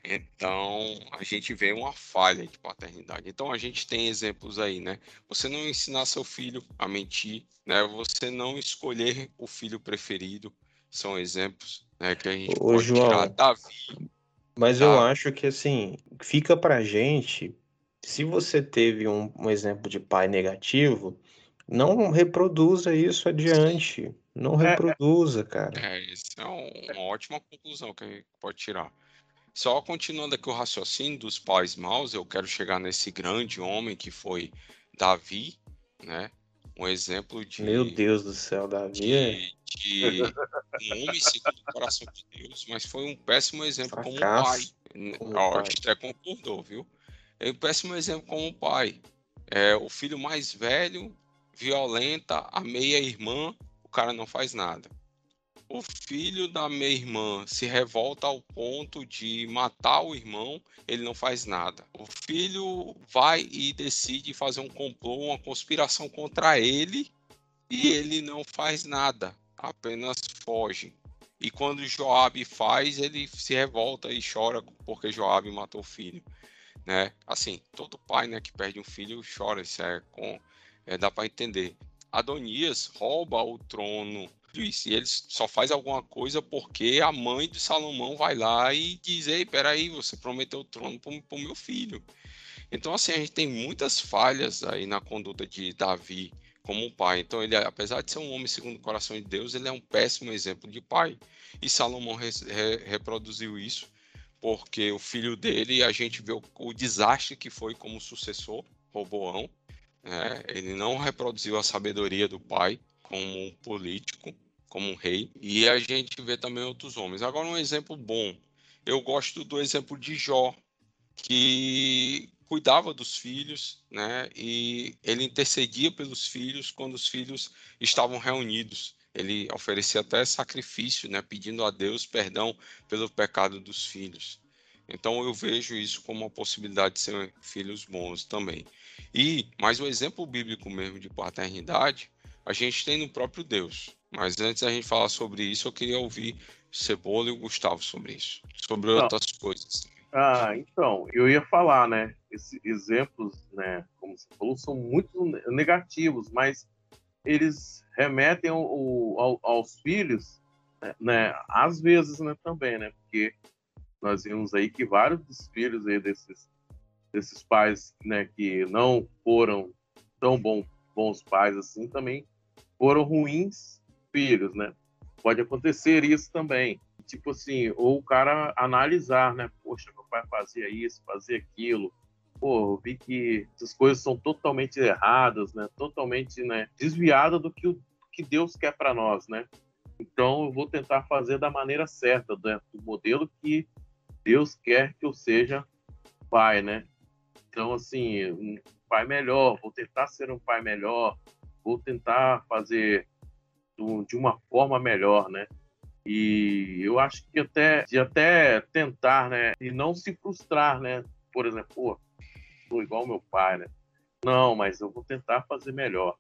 Então, a gente vê uma falha de paternidade. Então, a gente tem exemplos aí, né? Você não ensinar seu filho a mentir, né? Você não escolher o filho preferido, são exemplos, né? Que a gente Ô, pode João, tirar. Davi, Mas eu Tá. acho que assim, fica pra gente, se você teve um, um exemplo de pai negativo, não reproduza isso adiante. Não É, é. reproduza, cara. é, essa é um- uma ótima conclusão que a gente pode tirar. Só continuando aqui o raciocínio dos pais maus, eu quero chegar nesse grande homem que foi Davi, né? Um exemplo de Meu Deus do céu, Davi é de, de um homem segundo o coração de Deus, mas foi um péssimo exemplo como pai. fracasso como pai. a gente até concordou, viu? É um péssimo exemplo como pai. É, o filho mais velho violenta a meia-irmã, o cara não faz nada. O filho da meia-irmã se revolta ao ponto de matar o irmão, ele não faz nada. O filho vai e decide fazer um complô, uma conspiração contra ele, e ele não faz nada, apenas foge. E quando Joabe faz, ele se revolta e chora porque Joabe matou o filho, né? Assim, todo pai, né, que perde um filho chora, isso é com é, dá para entender. Adonias rouba o trono e ele só faz alguma coisa porque a mãe de Salomão vai lá e diz: Ei, peraí, você prometeu o trono para o meu filho. Então, assim, a gente tem muitas falhas aí na conduta de Davi como pai. Então, ele, apesar de ser um homem segundo o coração de Deus, ele é um péssimo exemplo de pai. E Salomão re- re- reproduziu isso porque o filho dele, a gente vê o, o desastre que foi como sucessor, Roboão. né? Ele não reproduziu a sabedoria do pai como um político, como um rei. E a gente vê também outros homens. Agora, um exemplo bom. Eu gosto do exemplo de Jó, que cuidava dos filhos, né? E ele intercedia pelos filhos quando os filhos estavam reunidos. Ele oferecia até sacrifício, né? Pedindo a Deus perdão pelo pecado dos filhos. Então eu vejo isso como uma possibilidade de ser filhos bons também. E mais um exemplo bíblico mesmo de paternidade, a gente tem no próprio Deus. Mas antes da gente falar sobre isso, eu queria ouvir Cebola e o Gustavo sobre isso, sobre Não. outras coisas. Ah, então, eu ia falar, né? Esses exemplos, né, como você falou, são muito ne- negativos, mas eles remetem ao- ao- aos filhos, né, né, às vezes, né, também, né? Porque nós vimos aí que vários dos filhos aí desses, desses pais, né, que não foram tão bom, bons pais assim, também foram ruins filhos, né? Pode acontecer isso também tipo assim, ou o cara analisar, né? Poxa, meu pai fazia isso, fazia aquilo. Pô, eu vi que essas coisas são totalmente erradas, né? Totalmente, né? Desviada do que, o, que Deus quer para nós, né? Então eu vou tentar fazer da maneira certa, né? do modelo que Deus quer que eu seja pai, né? Então, assim, pai melhor, vou tentar ser um pai melhor, vou tentar fazer de uma forma melhor, né? E eu acho que até de até tentar, né, e não se frustrar, né? Por exemplo, pô, sou igual meu pai, né? Não, mas eu vou tentar fazer melhor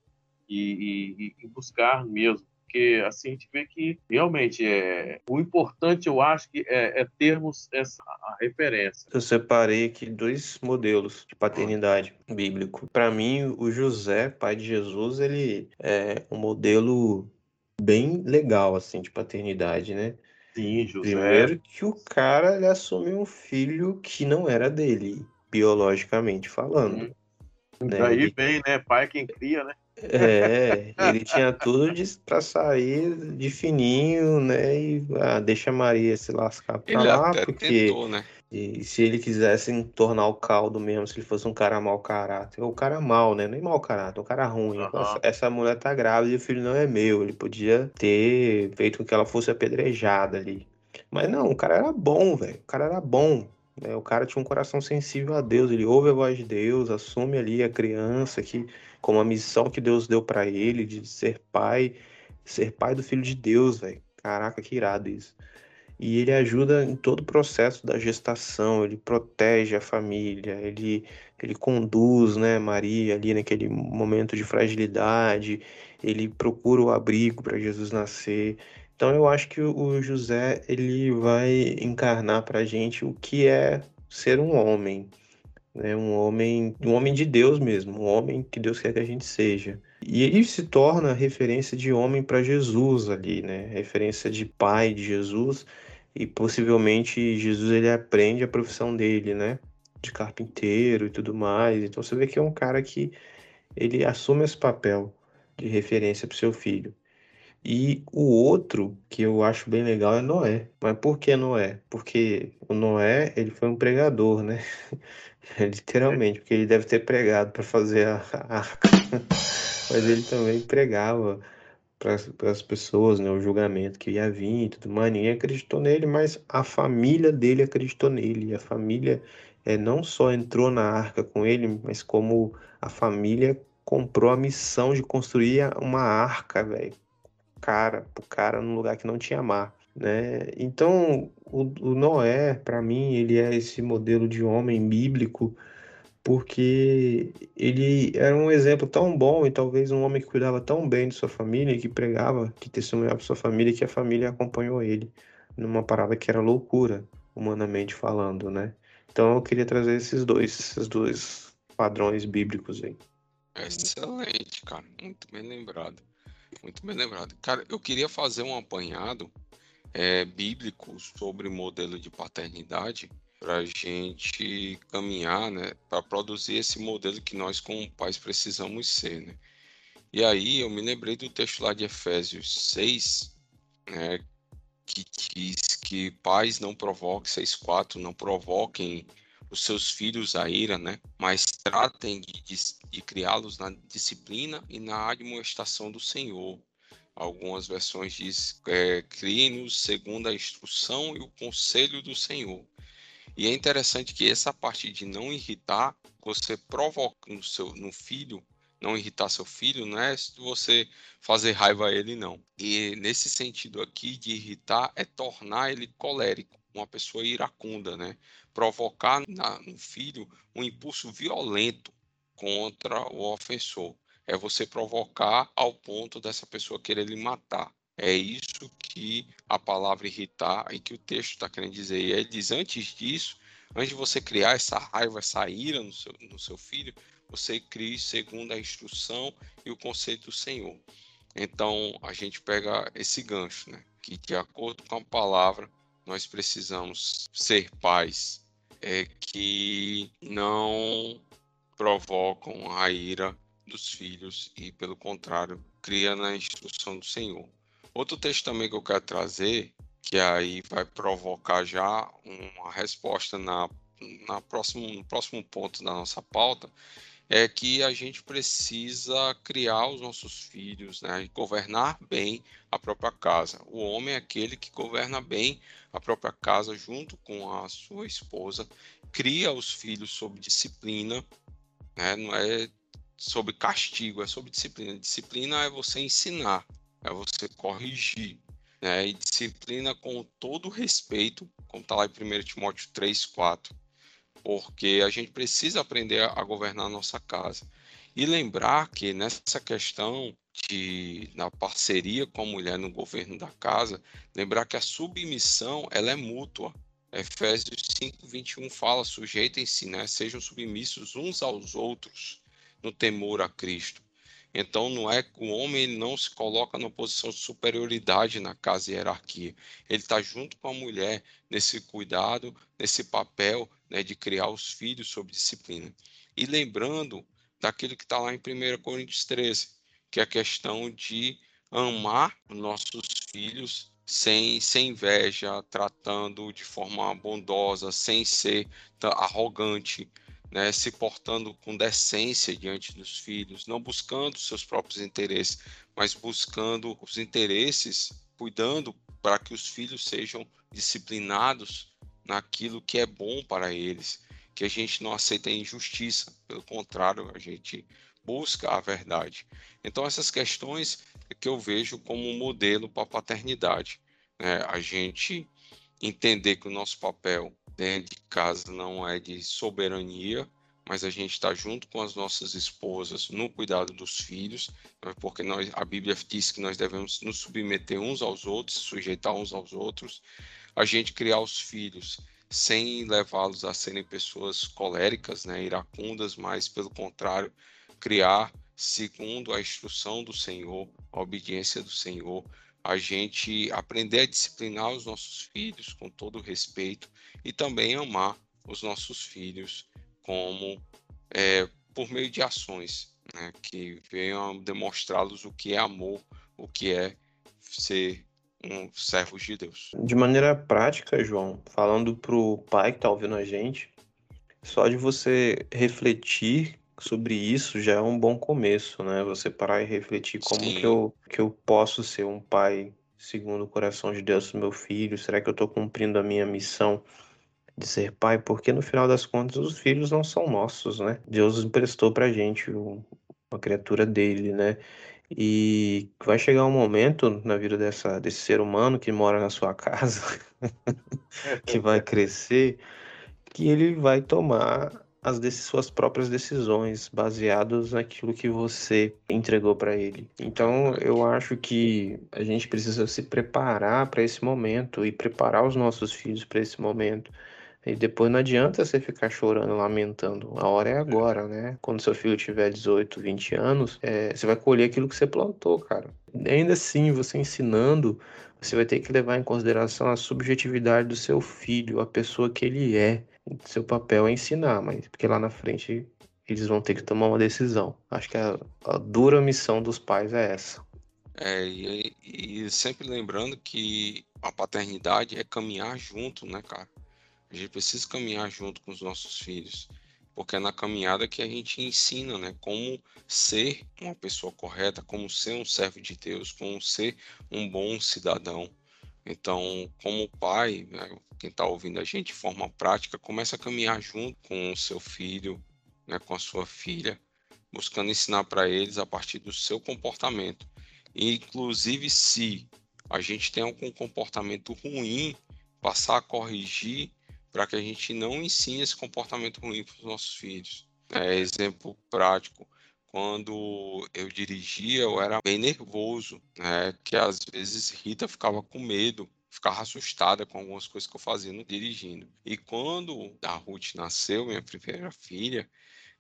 e, e- e buscar mesmo, porque assim a gente vê que realmente é o importante, eu acho que é, é termos essa a referência. Eu separei aqui dois modelos de paternidade bíblico. Para mim, o José, pai de Jesus, ele é um modelo bem legal assim de paternidade, né? Sim, José. Primeiro que o cara ele assume um filho que não era dele, biologicamente falando. Hum. né? Daí vem, né? Pai é quem cria, né? É, ele tinha tudo de, pra sair de fininho, né? E ah, deixa a Maria se lascar pra Ele lá, porque tentou, né? e se ele quisesse tornar o caldo mesmo, se ele fosse um cara mau caráter, ou um cara mau, né? Nem mau caráter, um cara ruim. Essa, essa mulher tá grávida e o filho não é meu. Ele podia ter feito com que ela fosse apedrejada ali. Mas não, o cara era bom, velho. O cara era bom. Né? O cara tinha um coração sensível a Deus. Ele ouve a voz de Deus, assume ali a criança que, como a missão que Deus deu pra ele de ser pai, ser pai do filho de Deus, velho. Caraca, que irado isso. E ele ajuda em todo o processo da gestação, ele protege a família, ele, ele conduz, né, Maria ali naquele momento de fragilidade, ele procura o abrigo para Jesus nascer. Então eu acho que o José ele vai encarnar para a gente o que é ser um homem, né, um homem, um homem de Deus mesmo, um homem que Deus quer que a gente seja. E ele se torna referência de homem para Jesus ali, né? Referência de pai de Jesus e possivelmente Jesus ele aprende a profissão dele, né? De carpinteiro e tudo mais. Então você vê que é um cara que ele assume esse papel de referência para seu filho. E o outro que eu acho bem legal é Noé. Mas por que Noé? Porque o Noé, ele foi um pregador, né? Literalmente, porque ele deve ter pregado para fazer a arca. Mas ele também pregava para as pessoas, né, o julgamento que ia vir e tudo mais. Ninguém acreditou nele, mas a família dele acreditou nele. E a família é, não só entrou na arca com ele, mas como a família comprou a missão de construir uma arca, velho. Cara, pro cara num lugar que não tinha mar, né? Então, o, o Noé, para mim, ele é esse modelo de homem bíblico porque ele era um exemplo tão bom e talvez um homem que cuidava tão bem de sua família, que pregava, que testemunhava para sua família, que a família acompanhou ele numa parada que era loucura, humanamente falando, né? Então eu queria trazer esses dois, esses dois padrões bíblicos aí. Excelente, cara. Muito bem lembrado. Muito bem lembrado. Cara, eu queria fazer um apanhado é, bíblico sobre modelo de paternidade para a gente caminhar, né, para produzir esse modelo que nós, como pais, precisamos ser, né? E aí eu me lembrei do texto lá de Efésios 6, né, que diz que pais não provoquem, 6,4, não provoquem os seus filhos à ira, né? Mas tratem de, de, de criá-los na disciplina e na admoestação do Senhor. Algumas versões diz é, criem-nos segundo a instrução e o conselho do Senhor. E é interessante que essa parte de não irritar, você provoca no seu no filho, não irritar seu filho, não é você fazer raiva a ele não. E nesse sentido aqui de irritar é tornar ele colérico, uma pessoa iracunda, né? Provocar na, no filho um impulso violento contra o ofensor. É você provocar ao ponto dessa pessoa querer lhe matar. É isso que a palavra irritar e que o texto está querendo dizer. E ele diz: antes disso, antes de você criar essa raiva, essa ira no seu, no seu filho, você crie segundo a instrução e o conceito do Senhor. Então, a gente pega esse gancho, né? Que, de acordo com a palavra, nós precisamos ser pais é, que não provocam a ira dos filhos e, pelo contrário, cria na instrução do Senhor. Outro texto também que eu quero trazer, que aí vai provocar já uma resposta na, na próximo, no próximo ponto da nossa pauta, é que a gente precisa criar os nossos filhos, né? governar bem a própria casa. O homem é aquele que governa bem a própria casa junto com a sua esposa, cria os filhos sob disciplina, né? não é sobre castigo, é sobre disciplina. Disciplina é você ensinar, é você corrigir. Né? E disciplina com todo respeito, como está lá em 1 Timóteo 3, 4 porque a gente precisa aprender a governar a nossa casa. E lembrar que nessa questão de na parceria com a mulher no governo da casa, lembrar que a submissão ela é mútua. Efésios 5, 21 fala: sujeitem-se, né? sejam submissos uns aos outros no temor a Cristo. Então não é o homem ele não se coloca numa posição de superioridade na casa e hierarquia. Ele está junto com a mulher nesse cuidado, nesse papel né, de criar os filhos sob disciplina. E lembrando daquilo que está lá em 1 Coríntios 13, que é a questão de amar nossos filhos sem, sem inveja, tratando de forma bondosa, sem ser arrogante, né, se portando com decência diante dos filhos, não buscando seus próprios interesses, mas buscando os interesses, cuidando para que os filhos sejam disciplinados naquilo que é bom para eles, que a gente não aceita injustiça, pelo contrário, a gente busca a verdade. Então essas questões é que eu vejo como um modelo para a paternidade, né? A gente entender que o nosso papel dentro de casa não é de soberania, mas a gente está junto com as nossas esposas no cuidado dos filhos, né, porque nós, a Bíblia diz que nós devemos nos submeter uns aos outros, sujeitar uns aos outros, a gente criar os filhos sem levá-los a serem pessoas coléricas, né, iracundas, mas pelo contrário, criar segundo a instrução do Senhor, a obediência do Senhor, a gente aprender a disciplinar os nossos filhos com todo respeito e também amar os nossos filhos como é, por meio de ações né, que venham demonstrá-los o que é amor, o que é ser um servo de Deus. De maneira prática, João, falando para o pai que está ouvindo a gente, só de você refletir sobre isso já é um bom começo, né? Você parar e refletir como que eu, que eu posso ser um pai segundo o coração de Deus do meu filho? Será que eu estou cumprindo a minha missão de ser pai? Porque no final das contas os filhos não são nossos, né? Deus emprestou pra gente uma criatura dele, né? E vai chegar um momento na vida dessa, desse ser humano que mora na sua casa, que vai crescer, que ele vai tomar as suas próprias decisões, baseadas naquilo que você entregou para ele. Então, eu acho que a gente precisa se preparar para esse momento e preparar os nossos filhos para esse momento. E depois não adianta você ficar chorando, lamentando. A hora é agora, né? Quando seu filho tiver 18, 20 anos, é, você vai colher aquilo que você plantou, cara. E ainda assim, você ensinando, você vai ter que levar em consideração a subjetividade do seu filho, a pessoa que ele é. Seu papel é ensinar, mas porque lá na frente eles vão ter que tomar uma decisão. Acho que a, a dura missão dos pais é essa. É, e, e, sempre lembrando que a paternidade é caminhar junto, né, cara? A gente precisa caminhar junto com os nossos filhos, porque é na caminhada que a gente ensina, né, como ser uma pessoa correta, como ser um servo de Deus, como ser um bom cidadão. Então, como pai, né, quem está ouvindo a gente de forma prática, começa a caminhar junto com o seu filho, né, com a sua filha, buscando ensinar para eles a partir do seu comportamento. Inclusive, se a gente tem algum comportamento ruim, passar a corrigir para que a gente não ensine esse comportamento ruim para os nossos filhos. É, exemplo prático quando eu dirigia, eu era bem nervoso, né? Que às vezes Rita ficava com medo, ficava assustada com algumas coisas que eu fazia no dirigindo. E quando a Ruth nasceu, minha primeira filha,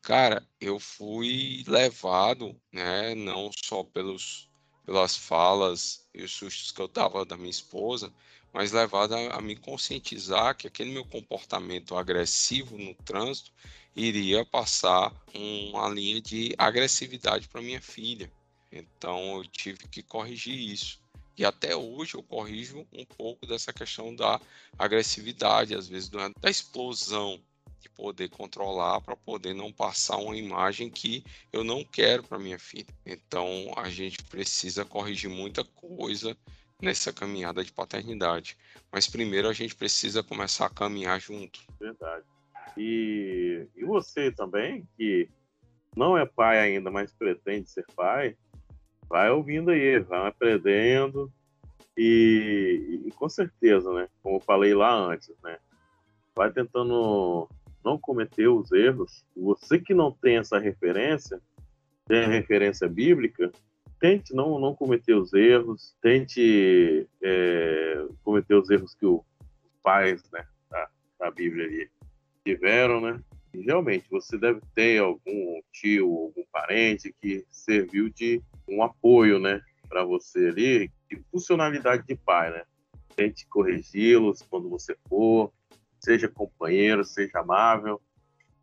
cara, eu fui levado, né? Não só pelos pelas falas e os sustos que eu dava da minha esposa, mas levado a, a me conscientizar que aquele meu comportamento agressivo no trânsito iria passar uma linha de agressividade para minha filha. Então eu tive que corrigir isso. E até hoje eu corrijo um pouco dessa questão da agressividade, às vezes da explosão, de poder controlar para poder não passar uma imagem que eu não quero para minha filha. Então a gente precisa corrigir muita coisa nessa caminhada de paternidade. Mas primeiro a gente precisa começar a caminhar junto. Verdade. E, e você também, que não é pai ainda, mas pretende ser pai, vai ouvindo aí, vai aprendendo e, e, com certeza, né? Como eu falei lá antes, né? Vai tentando não cometer os erros. Você que não tem essa referência, tem a referência bíblica, tente não, não cometer os erros, tente é, cometer os erros que os pais né, da, da Bíblia ali tiveram, né? Realmente, você deve ter algum tio, algum parente que serviu de um apoio, né, para você ali, de funcionalidade de pai, né? Tente corrigi-los quando você for, seja companheiro, seja amável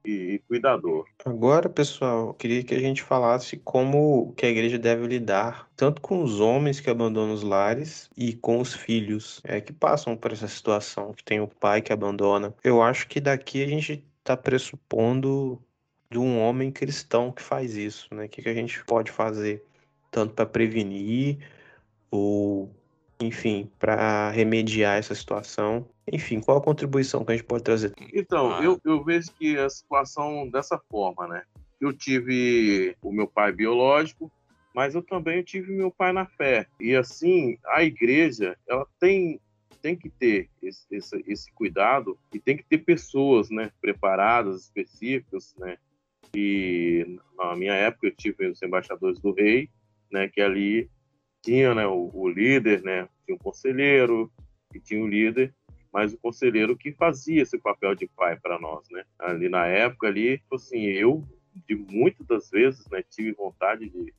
e, cuidador. Agora, pessoal, queria que a gente falasse como que a igreja deve lidar tanto com os homens que abandonam os lares e com os filhos é, que passam por essa situação, que tem o pai que abandona. Eu acho que daqui a gente está pressupondo de um homem cristão que faz isso, né? O que, que a gente pode fazer tanto para prevenir ou, enfim, para remediar essa situação? Enfim, qual a contribuição que a gente pode trazer? Então, ah. eu, eu vejo que a situação dessa forma, né? Eu tive o meu pai biológico, mas eu também tive meu pai na fé. E assim, a igreja, ela tem tem que ter esse, esse, esse, cuidado e tem que ter pessoas, né, preparadas, específicas, né. E na minha época eu tive os embaixadores do rei, né, que ali tinha, né, o, o líder, né, tinha um conselheiro e tinha o líder, mas o conselheiro que fazia esse papel de pai para nós, né. Ali na época ali, tipo assim, eu de muitas das vezes, né, tive vontade de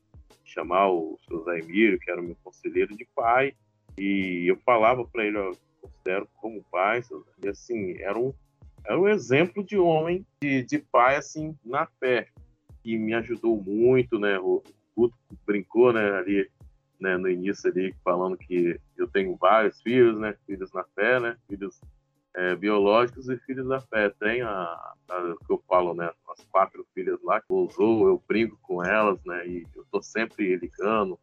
chamar o seu Zaimiro, que era o meu conselheiro, de pai, e eu falava para ele, eu considero como pai, e assim, era um, era um exemplo de homem, de, de pai, assim, na fé, que me ajudou muito, né? O Guto brincou, né, ali, né, no início ali, falando que eu tenho vários filhos, né? Filhos na fé, né? Filhos é, biológicos e filhos da fé. Tem a, a, que eu falo, né? As quatro filhas lá que usou, eu brinco com elas, né? E eu tô sempre ligando,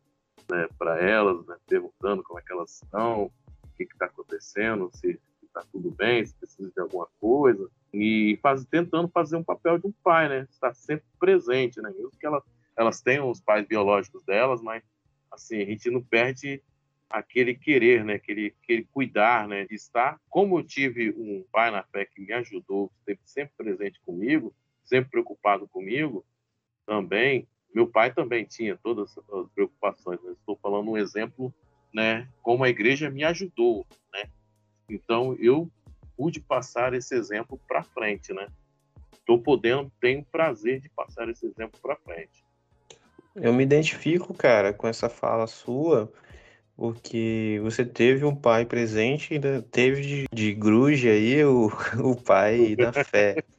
né, para elas, né, perguntando como é que elas estão, o que está acontecendo, se está tudo bem, se precisa de alguma coisa, e faz, tentando fazer um papel de um pai, né, estar sempre presente, né, mesmo que elas, elas tenham os pais biológicos delas, mas assim a gente não perde aquele querer, né, aquele, aquele cuidar, né, de estar. Como eu tive um pai na fé que me ajudou, sempre, sempre presente comigo, sempre preocupado comigo, também meu pai também tinha todas as preocupações, mas estou falando um exemplo, né, como a igreja me ajudou, né? Então eu pude passar esse exemplo para frente, né? Estou podendo, tenho prazer de passar esse exemplo para frente. Eu me identifico, cara, com essa fala sua, porque você teve um pai presente, teve de, de gruja aí o, o pai da fé.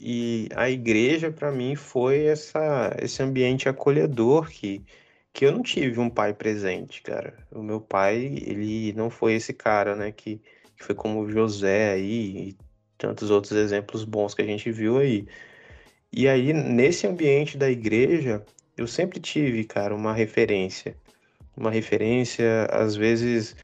E a igreja, para mim, foi essa, esse ambiente acolhedor que, que eu não tive um pai presente, cara. O meu pai, ele não foi esse cara, né, que, que foi como José aí e tantos outros exemplos bons que a gente viu aí. E aí, nesse ambiente da igreja, eu sempre tive, cara, uma referência. Uma referência, às vezes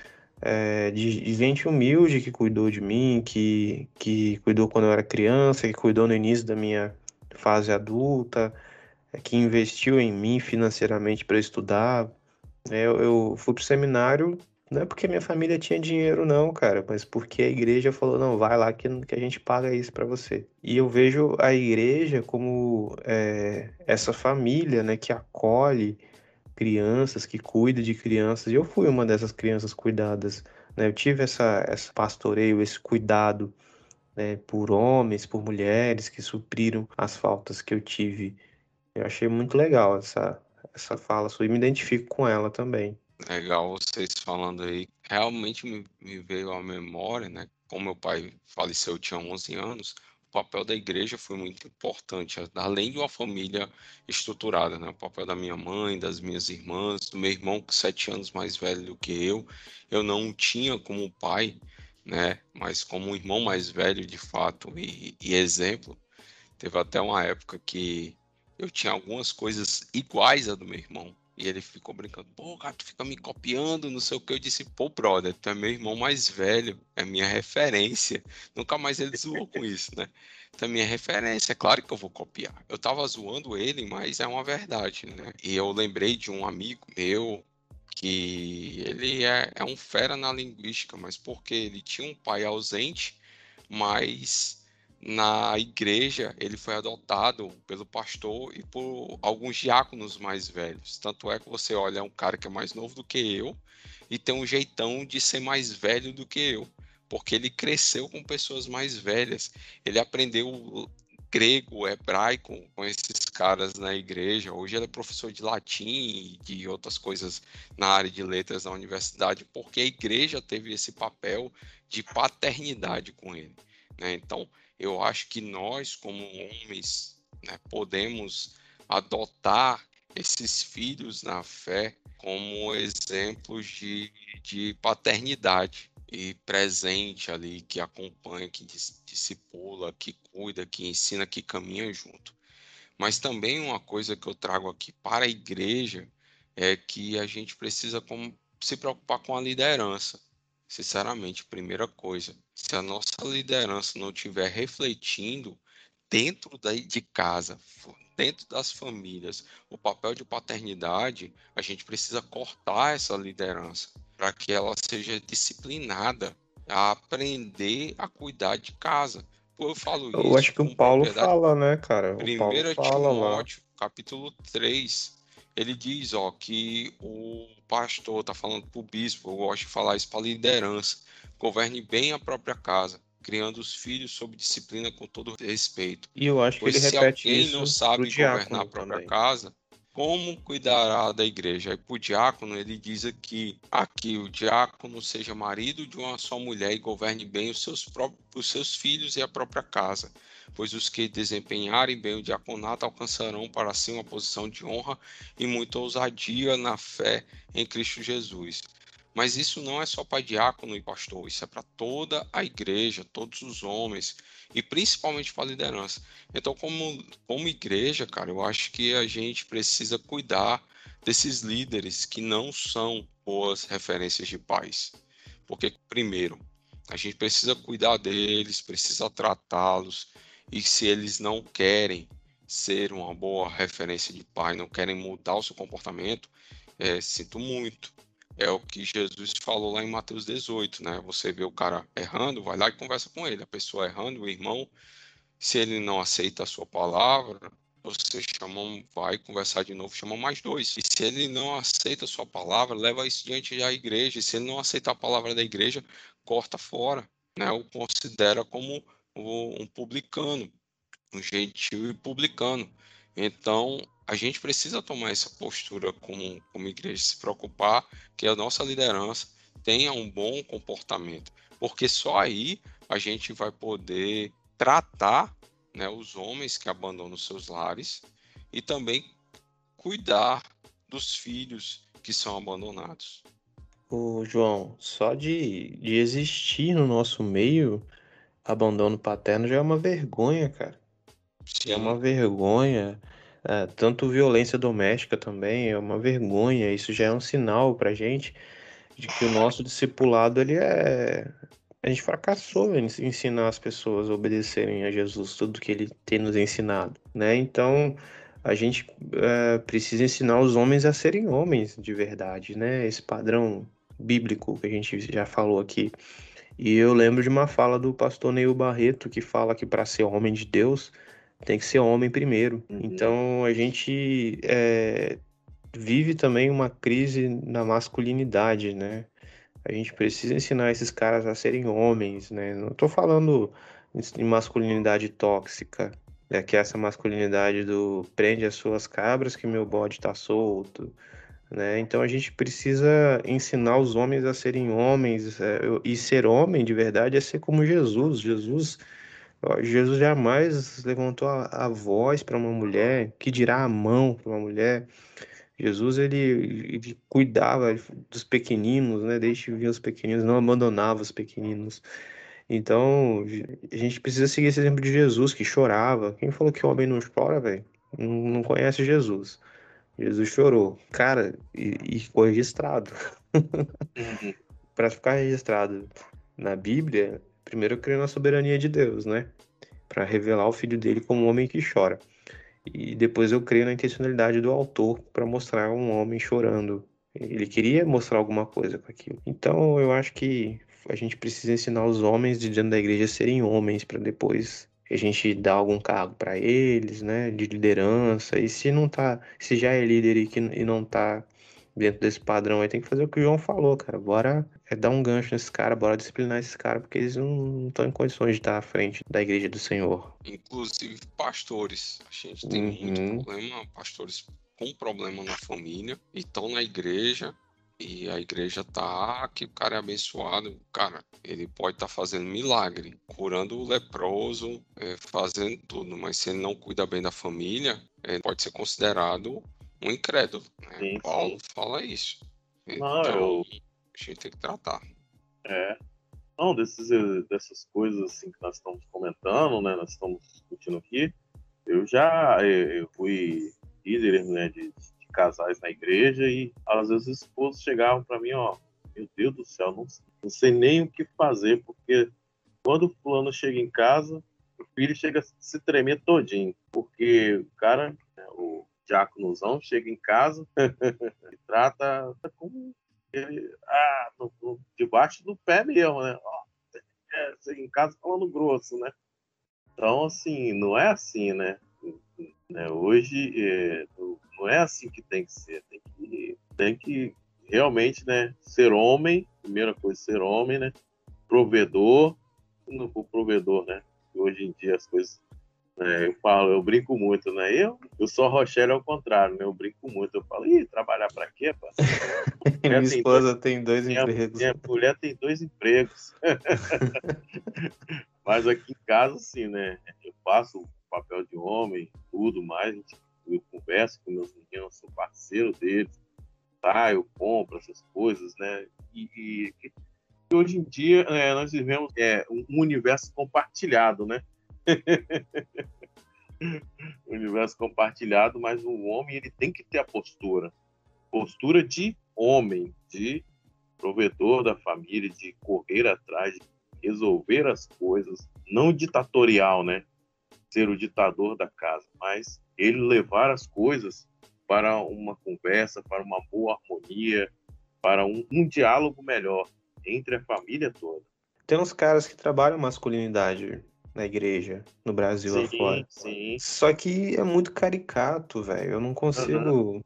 é, de, de, gente humilde que cuidou de mim, que, que cuidou quando eu era criança, que cuidou no início da minha fase adulta, é, que investiu em mim financeiramente para estudar. É, eu, eu fui para o seminário não é porque minha família tinha dinheiro, não, cara, mas porque a igreja falou: não, vai lá que, que a gente paga isso para você. E eu vejo a igreja como é, essa família, né, que acolhe, crianças, que cuida de crianças. E eu fui uma dessas crianças cuidadas. Né? Eu tive essa, essa pastoreio, esse cuidado né, por homens, por mulheres que supriram as faltas que eu tive. Eu achei muito legal essa, essa fala sua e me identifico com ela também. Legal vocês falando aí. Realmente me, me veio à memória, né? Como meu pai faleceu, eu tinha 11 anos papel da igreja foi muito importante, além de uma família estruturada, né? O papel da minha mãe, das minhas irmãs, do meu irmão, que sete anos mais velho do que eu, eu não tinha como pai, né? Mas como um irmão mais velho, de fato, e, e exemplo. Teve até uma época que eu tinha algumas coisas iguais a do meu irmão. E ele ficou brincando, pô, cara, tu fica me copiando, não sei o que. Eu disse, pô, brother, tu é meu irmão mais velho, é minha referência. Nunca mais ele zoou com isso, né? Tu é minha referência, é claro que eu vou copiar. Eu tava zoando ele, mas é uma verdade, né? E eu lembrei de um amigo meu que ele é, é um fera na linguística, mas porque ele tinha um pai ausente, mas na igreja ele foi adotado pelo pastor e por alguns diáconos mais velhos. Tanto é que você olha um cara que é mais novo do que eu e tem um jeitão de ser mais velho do que eu, porque ele cresceu com pessoas mais velhas. Ele aprendeu grego, hebraico com esses caras na igreja. Hoje ele é professor de latim e de outras coisas na área de letras na universidade, porque a igreja teve esse papel de paternidade com ele. Né? Então, eu acho que nós, como homens, né, podemos adotar esses filhos na fé como exemplos de, de paternidade e presente ali, que acompanha, que discipula, que cuida, que ensina, que caminha junto. Mas também uma coisa que eu trago aqui para a igreja é que a gente precisa se preocupar com a liderança. Sinceramente, primeira coisa, se a nossa liderança não estiver refletindo dentro de casa, dentro das famílias, o papel de paternidade, a gente precisa cortar essa liderança para que ela seja disciplinada a aprender a cuidar de casa. Eu falo isso. Eu acho que o Paulo fala, né, cara? O Primeiro Timóteo, capítulo 3, ele diz, ó, que o pastor tá falando pro bispo, eu gosto de falar isso para liderança, governe bem a própria casa, criando os filhos sob disciplina com todo respeito. E eu acho que pois ele se repete alguém isso não sabe governar a própria também. casa, como cuidará da igreja? E para o diácono, ele diz aqui, aqui o diácono seja marido de uma só mulher e governe bem os seus, próprios, os seus filhos e a própria casa, pois os que desempenharem bem o diaconato alcançarão para si uma posição de honra e muita ousadia na fé em Cristo Jesus. Mas isso não é só para diácono e pastor, isso é para toda a igreja, todos os homens e principalmente para a liderança. Então, como, como igreja, cara, eu acho que a gente precisa cuidar desses líderes que não são boas referências de paz. Porque, primeiro, a gente precisa cuidar deles, precisa tratá-los, e se eles não querem ser uma boa referência de pai, não querem mudar o seu comportamento, é, sinto muito é o que Jesus falou lá em Mateus 18, né? Você vê o cara errando, vai lá e conversa com ele. A pessoa errando, o irmão, se ele não aceita a sua palavra, você chama, vai conversar de novo, chama mais dois. E se ele não aceita a sua palavra, leva isso diante da igreja. E se ele não aceitar a palavra da igreja, corta fora, né? O considera como um publicano, um gentil e publicano. Então, a gente precisa tomar essa postura como, como igreja, se preocupar que a nossa liderança tenha um bom comportamento, porque só aí a gente vai poder tratar né, os homens que abandonam seus lares e também cuidar dos filhos que são abandonados. Ô, João, só de, de existir no nosso meio, abandono paterno já é uma vergonha, cara. Sim. É uma vergonha. É, tanto violência doméstica também é uma vergonha. Isso já é um sinal pra gente de que o nosso discipulado ele é. A gente fracassou em ensinar as pessoas a obedecerem a Jesus, tudo que ele tem nos ensinado, né? Então a gente é, precisa ensinar os homens a serem homens de verdade, né? Esse padrão bíblico que a gente já falou aqui. E eu lembro de uma fala do pastor Neil Barreto que fala que para ser homem de Deus tem que ser homem primeiro. Uhum. Então a gente é, vive também uma crise na masculinidade, né? A gente precisa ensinar esses caras a serem homens, né? Não estou falando em masculinidade tóxica, é que essa masculinidade do prende as suas cabras que meu bode está solto, né? Então a gente precisa ensinar os homens a serem homens é, e ser homem de verdade é ser como Jesus. Jesus Jesus jamais levantou a, a voz para uma mulher, que dirá a mão para uma mulher. Jesus ele, ele, cuidava dos pequeninos, né? Desde que vinha os pequeninos, não abandonava os pequeninos. Então, a gente precisa seguir esse exemplo de Jesus que chorava. Quem falou que o homem não chora, velho? Não, não, conhece Jesus. Jesus chorou. Cara, e, e ficou registrado. Uhum. para ficar registrado na Bíblia, primeiro creio na soberania de Deus, né? Para revelar o filho dele como um homem que chora. E depois eu creio na intencionalidade do autor para mostrar um homem chorando. Ele queria mostrar alguma coisa com aquilo. Então eu acho que a gente precisa ensinar os homens de dentro da igreja a serem homens para depois a gente dar algum cargo para eles, né, de liderança. E se não tá, se já é líder e, que, e não tá dentro desse padrão aí tem que fazer o que o João falou, cara. Bora é, dar um gancho nesse cara, bora disciplinar esses caras, porque eles não estão em condições de estar à frente da igreja do Senhor. Inclusive pastores. A gente tem muito Uhum. problema, pastores com problema na família e estão na igreja. E a igreja tá que o cara é abençoado, cara, ele pode estar fazendo milagre, curando o leproso, é, fazendo tudo, mas se ele não cuida bem da família, ele pode ser considerado um incrédulo. Né? Sim, Paulo sim. fala isso. Não, Então, eu- a gente tem que tratar. É. Não, desses, eh, dessas coisas assim que nós estamos comentando, né? Nós estamos discutindo aqui. Eu já eh, eu fui líder né, de, de casais na igreja e às vezes os esposos chegavam para mim, ó, meu Deus do céu, não, não sei nem o que fazer, porque quando o fulano chega em casa, o filho chega a se tremer todinho, porque o cara, né, o diáconozão, chega em casa e trata como ele, ah, tô, tô debaixo do pé mesmo, né? Ó, é, você em casa falando grosso, né? Então, assim, não é assim, né? Né, Hoje é, não- é assim que tem que ser. Tem que, tem que realmente, né, ser homem, primeira coisa, ser homem, né? Provedor, for provedor, né? Hoje em dia as coisas né, eu falo, eu brinco muito, né? Eu, eu sou Rochelle ao contrário, né? Eu brinco muito. Eu falo, ih, trabalhar pra quê, parceiro? Minha tem esposa tem dois Minha, empregos. minha mulher tem dois empregos. Mas aqui em casa, assim, né? Eu faço o papel de homem, tudo mais. a gente- Eu converso com meus meninos, sou parceiro deles, tá? Eu compro essas coisas, né? E, e- e hoje em dia é, nós vivemos é, um universo compartilhado, né? universo compartilhado, mas o homem ele tem que ter a postura, postura de homem, de provedor da família, de correr atrás, de resolver as coisas, não ditatorial, né? Ser o ditador da casa, mas ele levar as coisas para uma conversa, para uma boa harmonia, para um, um diálogo melhor entre a família toda. Tem uns caras que trabalham masculinidade na igreja, no Brasil Sim, afora. sim. Só que é muito caricato, velho. Eu não consigo.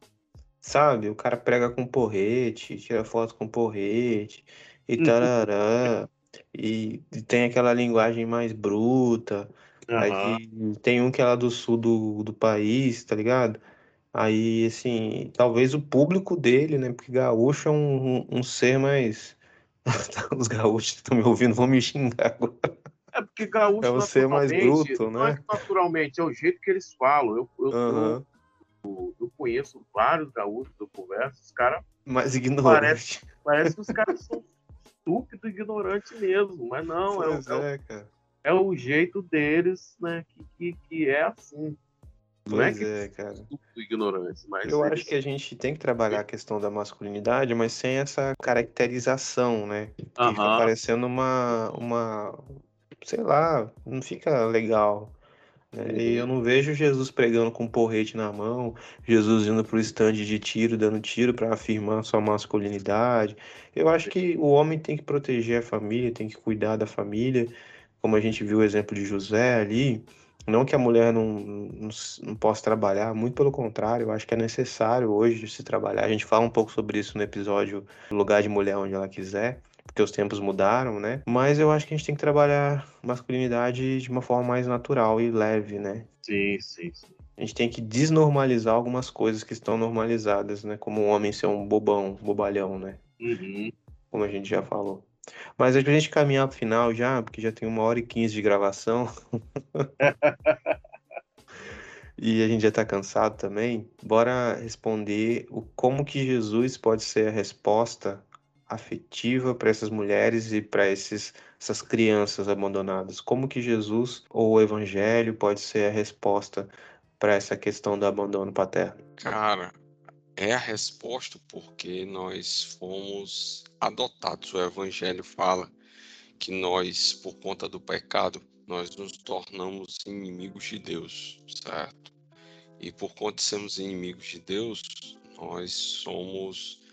Sabe? O cara prega com porrete, tira foto com porrete e Uhum. tarará. E, e tem aquela linguagem mais bruta. Aí Aham. que tem um que é lá do sul do, do país, tá ligado? Aí, assim, talvez o público dele, né? Porque gaúcho é um, um, um ser mais. Os gaúchos que estão me ouvindo vão me xingar agora. É porque gaúcho É ser mais naturalmente, bruto, é né? que naturalmente, é o jeito que eles falam. Eu, eu, Aham. eu, eu conheço vários gaúchos que eu converso, os caras Mais ignorante. Parece que os caras são estúpidos, ignorantes mesmo, mas não, é, o- Pois é, o- é, cara. é o jeito deles, né, que, que, que é assim. Não é Pois que é, cara. estúpido, ignorante, mas Eu eles- acho que a gente tem que trabalhar a questão da masculinidade, mas sem essa caracterização, né? Que fica Aham. parecendo uma, uma, sei lá, não fica legal. né? E eu não vejo Jesus pregando com um porrete na mão, Jesus indo pro stand de tiro, dando tiro para afirmar sua masculinidade. Eu acho que o homem tem que proteger a família, tem que cuidar da família, como a gente viu o exemplo de José ali. Não que a mulher não, não, não possa trabalhar, muito pelo contrário, eu acho que é necessário hoje se trabalhar. A gente fala um pouco sobre isso no episódio Lugar de Mulher Onde Ela Quiser, porque os tempos mudaram, né? Mas eu acho que a gente tem que trabalhar masculinidade de uma forma mais natural e leve, né? Sim, sim, sim. A gente tem que desnormalizar algumas coisas que estão normalizadas, né? Como o homem ser um bobão, bobalhão, né? Uhum. Como a gente já falou. Mas a gente caminhar pro final já, porque já tem uma hora e quinze de gravação. E a gente já tá cansado também. Bora responder o como que Jesus pode ser a resposta afetiva para essas mulheres e para esses essas crianças abandonadas. Como que Jesus ou o evangelho pode ser a resposta para essa questão do abandono paterno? Cara, é a resposta porque nós fomos adotados. O Evangelho fala que nós, por conta do pecado, nós nos tornamos inimigos de Deus, certo? E por conta de sermos inimigos de Deus, nós somos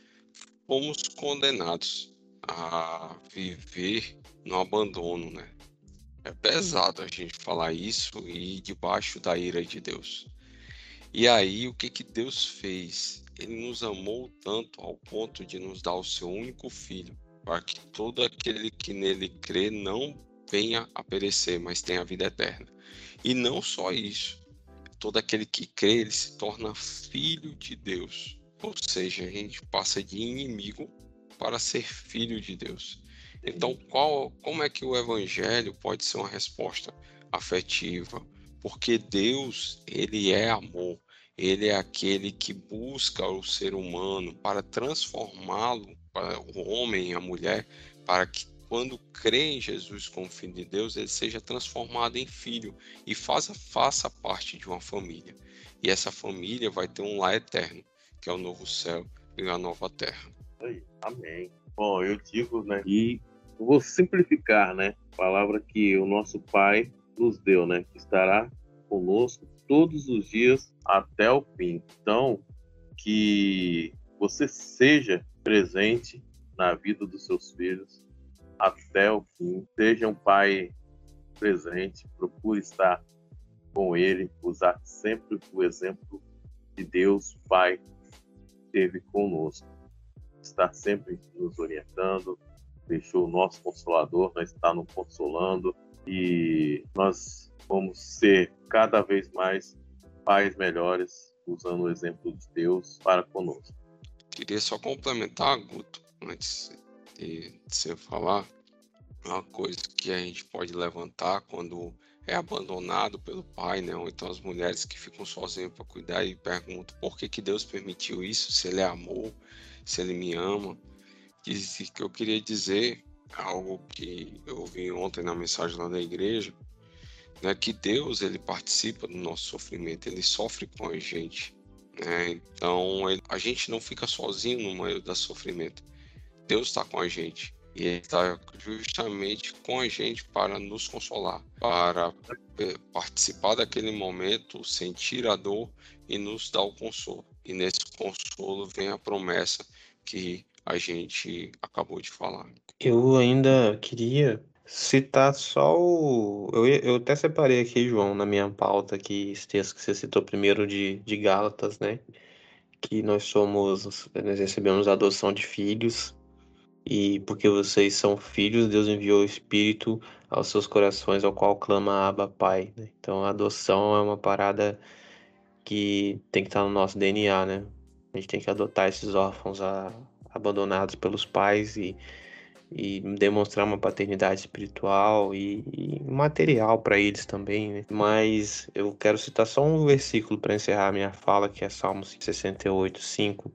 fomos condenados a viver no abandono, né? É pesado a gente falar isso e debaixo da ira de Deus. E aí, o que que Deus fez? ele nos amou tanto ao ponto de nos dar o seu único filho, para que todo aquele que nele crê não venha a perecer, mas tenha a vida eterna. E não só isso, todo aquele que crê, ele se torna filho de Deus. Ou seja, a gente passa de inimigo para ser filho de Deus. Então, qual, como é que o evangelho pode ser uma resposta afetiva? Porque Deus, ele é amor. Ele é aquele que busca o ser humano para transformá-lo, para o homem e a mulher, para que quando crê em Jesus como filho de Deus, ele seja transformado em filho e faça, faça parte de uma família. E essa família vai ter um lar eterno, que é o novo céu e a nova terra. Amém. Bom, eu digo, né, e vou simplificar, né, a palavra que o nosso Pai nos deu, né, que estará conosco todos os dias até o fim. Então, que você seja presente na vida dos seus filhos até o fim. Seja um pai presente, procure estar com ele, usar sempre o exemplo de Deus, Pai, esteve conosco. Está sempre nos orientando, deixou o nosso consolador, nós está nos consolando e nós vamos ser cada vez mais pais melhores, usando o exemplo de Deus para conosco. Queria só complementar, Guto, antes de você falar, uma coisa que a gente pode levantar quando é abandonado pelo pai, né? Ou então as mulheres que ficam sozinhas para cuidar e perguntam por que, que Deus permitiu isso, se Ele é amor, se Ele me ama. Diz que eu queria dizer algo que eu ouvi ontem na mensagem lá da igreja, né? Que Deus ele participa do nosso sofrimento, Ele sofre com a gente, né? Então a gente não fica sozinho no meio do sofrimento. Deus está com a gente. E ele está justamente com a gente para nos consolar, para eh, participar daquele momento, sentir a dor e nos dar o consolo. E nesse consolo vem a promessa que a gente acabou de falar. Eu ainda queria citar só o. Eu, eu até separei aqui, João, na minha pauta, aqui, esse texto que você citou primeiro de, de Gálatas, né? Que nós somos, nós recebemos a adoção de filhos e porque vocês são filhos, Deus enviou o Espírito aos seus corações, ao qual clama Abba Pai. Né? Então a adoção é uma parada que tem que estar no nosso DNA, né? A gente tem que adotar esses órfãos a, abandonados pelos pais e, e demonstrar uma paternidade espiritual e, e material para eles também. Né? Mas eu quero citar só um versículo para encerrar minha fala, que é Salmos 68, 5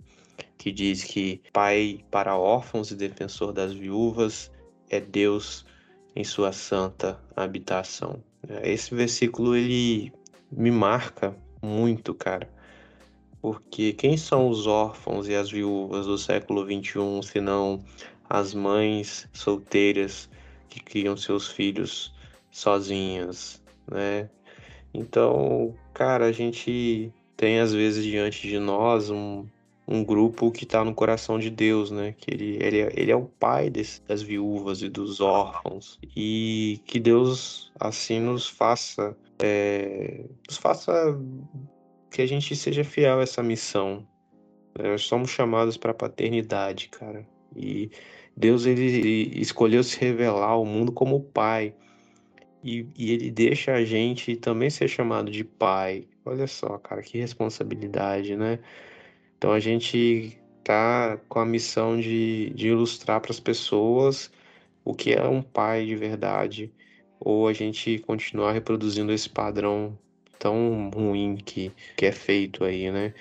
que diz que pai para órfãos e defensor das viúvas é Deus em sua santa habitação. Esse versículo ele me marca muito, cara. Porque quem são os órfãos e as viúvas do século 21, senão as mães solteiras que criam seus filhos sozinhas, né? Então, cara, a gente tem às vezes diante de nós um, um grupo que está no coração de Deus, né? Que ele, ele, é, ele é o pai desse, das viúvas e dos órfãos. E que Deus assim nos faça, é, nos faça que a gente seja fiel a essa missão. Nós somos chamados para a paternidade, cara. E Deus ele, ele, escolheu se revelar ao mundo como pai. E, e ele deixa a gente também ser chamado de pai. Olha só, cara, que responsabilidade, né? Então a gente tá com a missão de, de ilustrar para as pessoas o que é um pai de verdade, ou a gente continuar reproduzindo esse padrão tão ruim que, que é feito aí, né?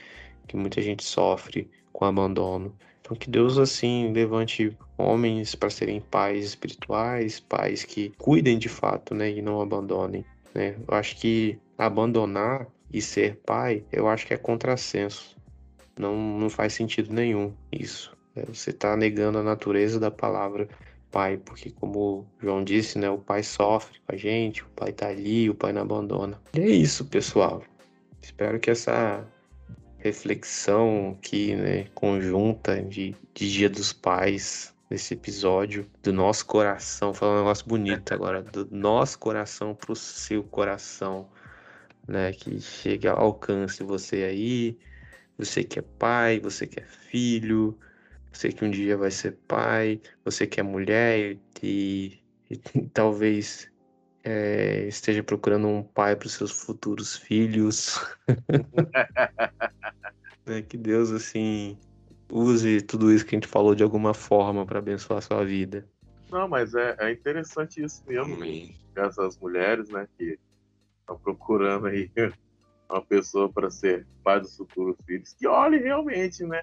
Que muita gente sofre com abandono. Então que Deus assim levante homens para serem pais espirituais, pais que cuidem de fato, né, e não abandonem, né? Eu acho que abandonar e ser pai, eu acho que é contrassenso. Não, não faz sentido nenhum isso. É, você está negando a natureza da palavra pai, porque como João disse, né, o pai sofre com a gente, o pai está ali, o pai não abandona. E é isso, pessoal. Espero que essa reflexão aqui, né, conjunta de, de Dia dos Pais, nesse episódio, do nosso coração, falando um negócio bonito agora, do nosso coração para o seu coração, né, que chegue ao alcance você aí, Você que é pai, você que é filho, você que um dia vai ser pai, você que é mulher e, e talvez é, esteja procurando um pai para os seus futuros filhos. é, que Deus, assim, use tudo isso que a gente falou de alguma forma para abençoar a sua vida. Não, mas é, é interessante isso mesmo. Amém. Essas mulheres, né, que estão procurando aí uma pessoa para ser pai dos futuros filhos, que olhe realmente, né?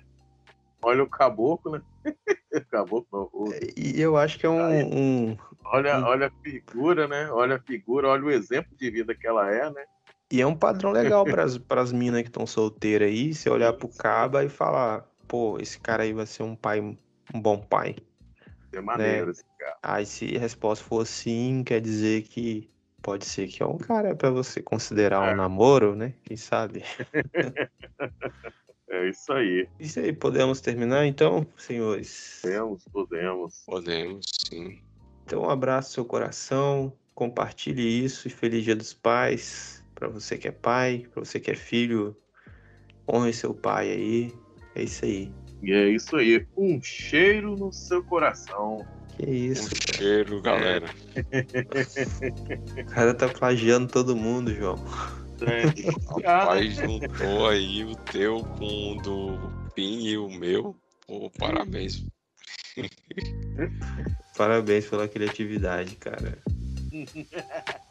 Olha o caboclo, né? caboclo. O... E eu acho que é um, um, Olha, olha a figura, né? Olha a figura, olha o exemplo de vida que ela é, né? E é um padrão legal para as minas que estão solteiras aí, você olhar pro caba e falar, pô, esse cara aí vai ser um pai, um bom pai. É maneiro né? esse cara. Aí se a resposta for sim, quer dizer que pode ser que é um cara para você considerar é. um namoro, né? Quem sabe? é isso aí. Isso aí, podemos terminar então, senhores? Podemos, podemos. Podemos, sim. Então, um abraço no seu coração, compartilhe isso e feliz Dia dos Pais para você que é pai, para você que é filho. Honre seu pai aí. É isso aí. E é isso aí. Um cheiro no seu coração. Que isso. Um cheiro, galera. o cara tá plagiando todo mundo, João. É, Rapaz, juntou aí o teu com o do Pin e o meu. Pô, parabéns. Parabéns pela criatividade, cara.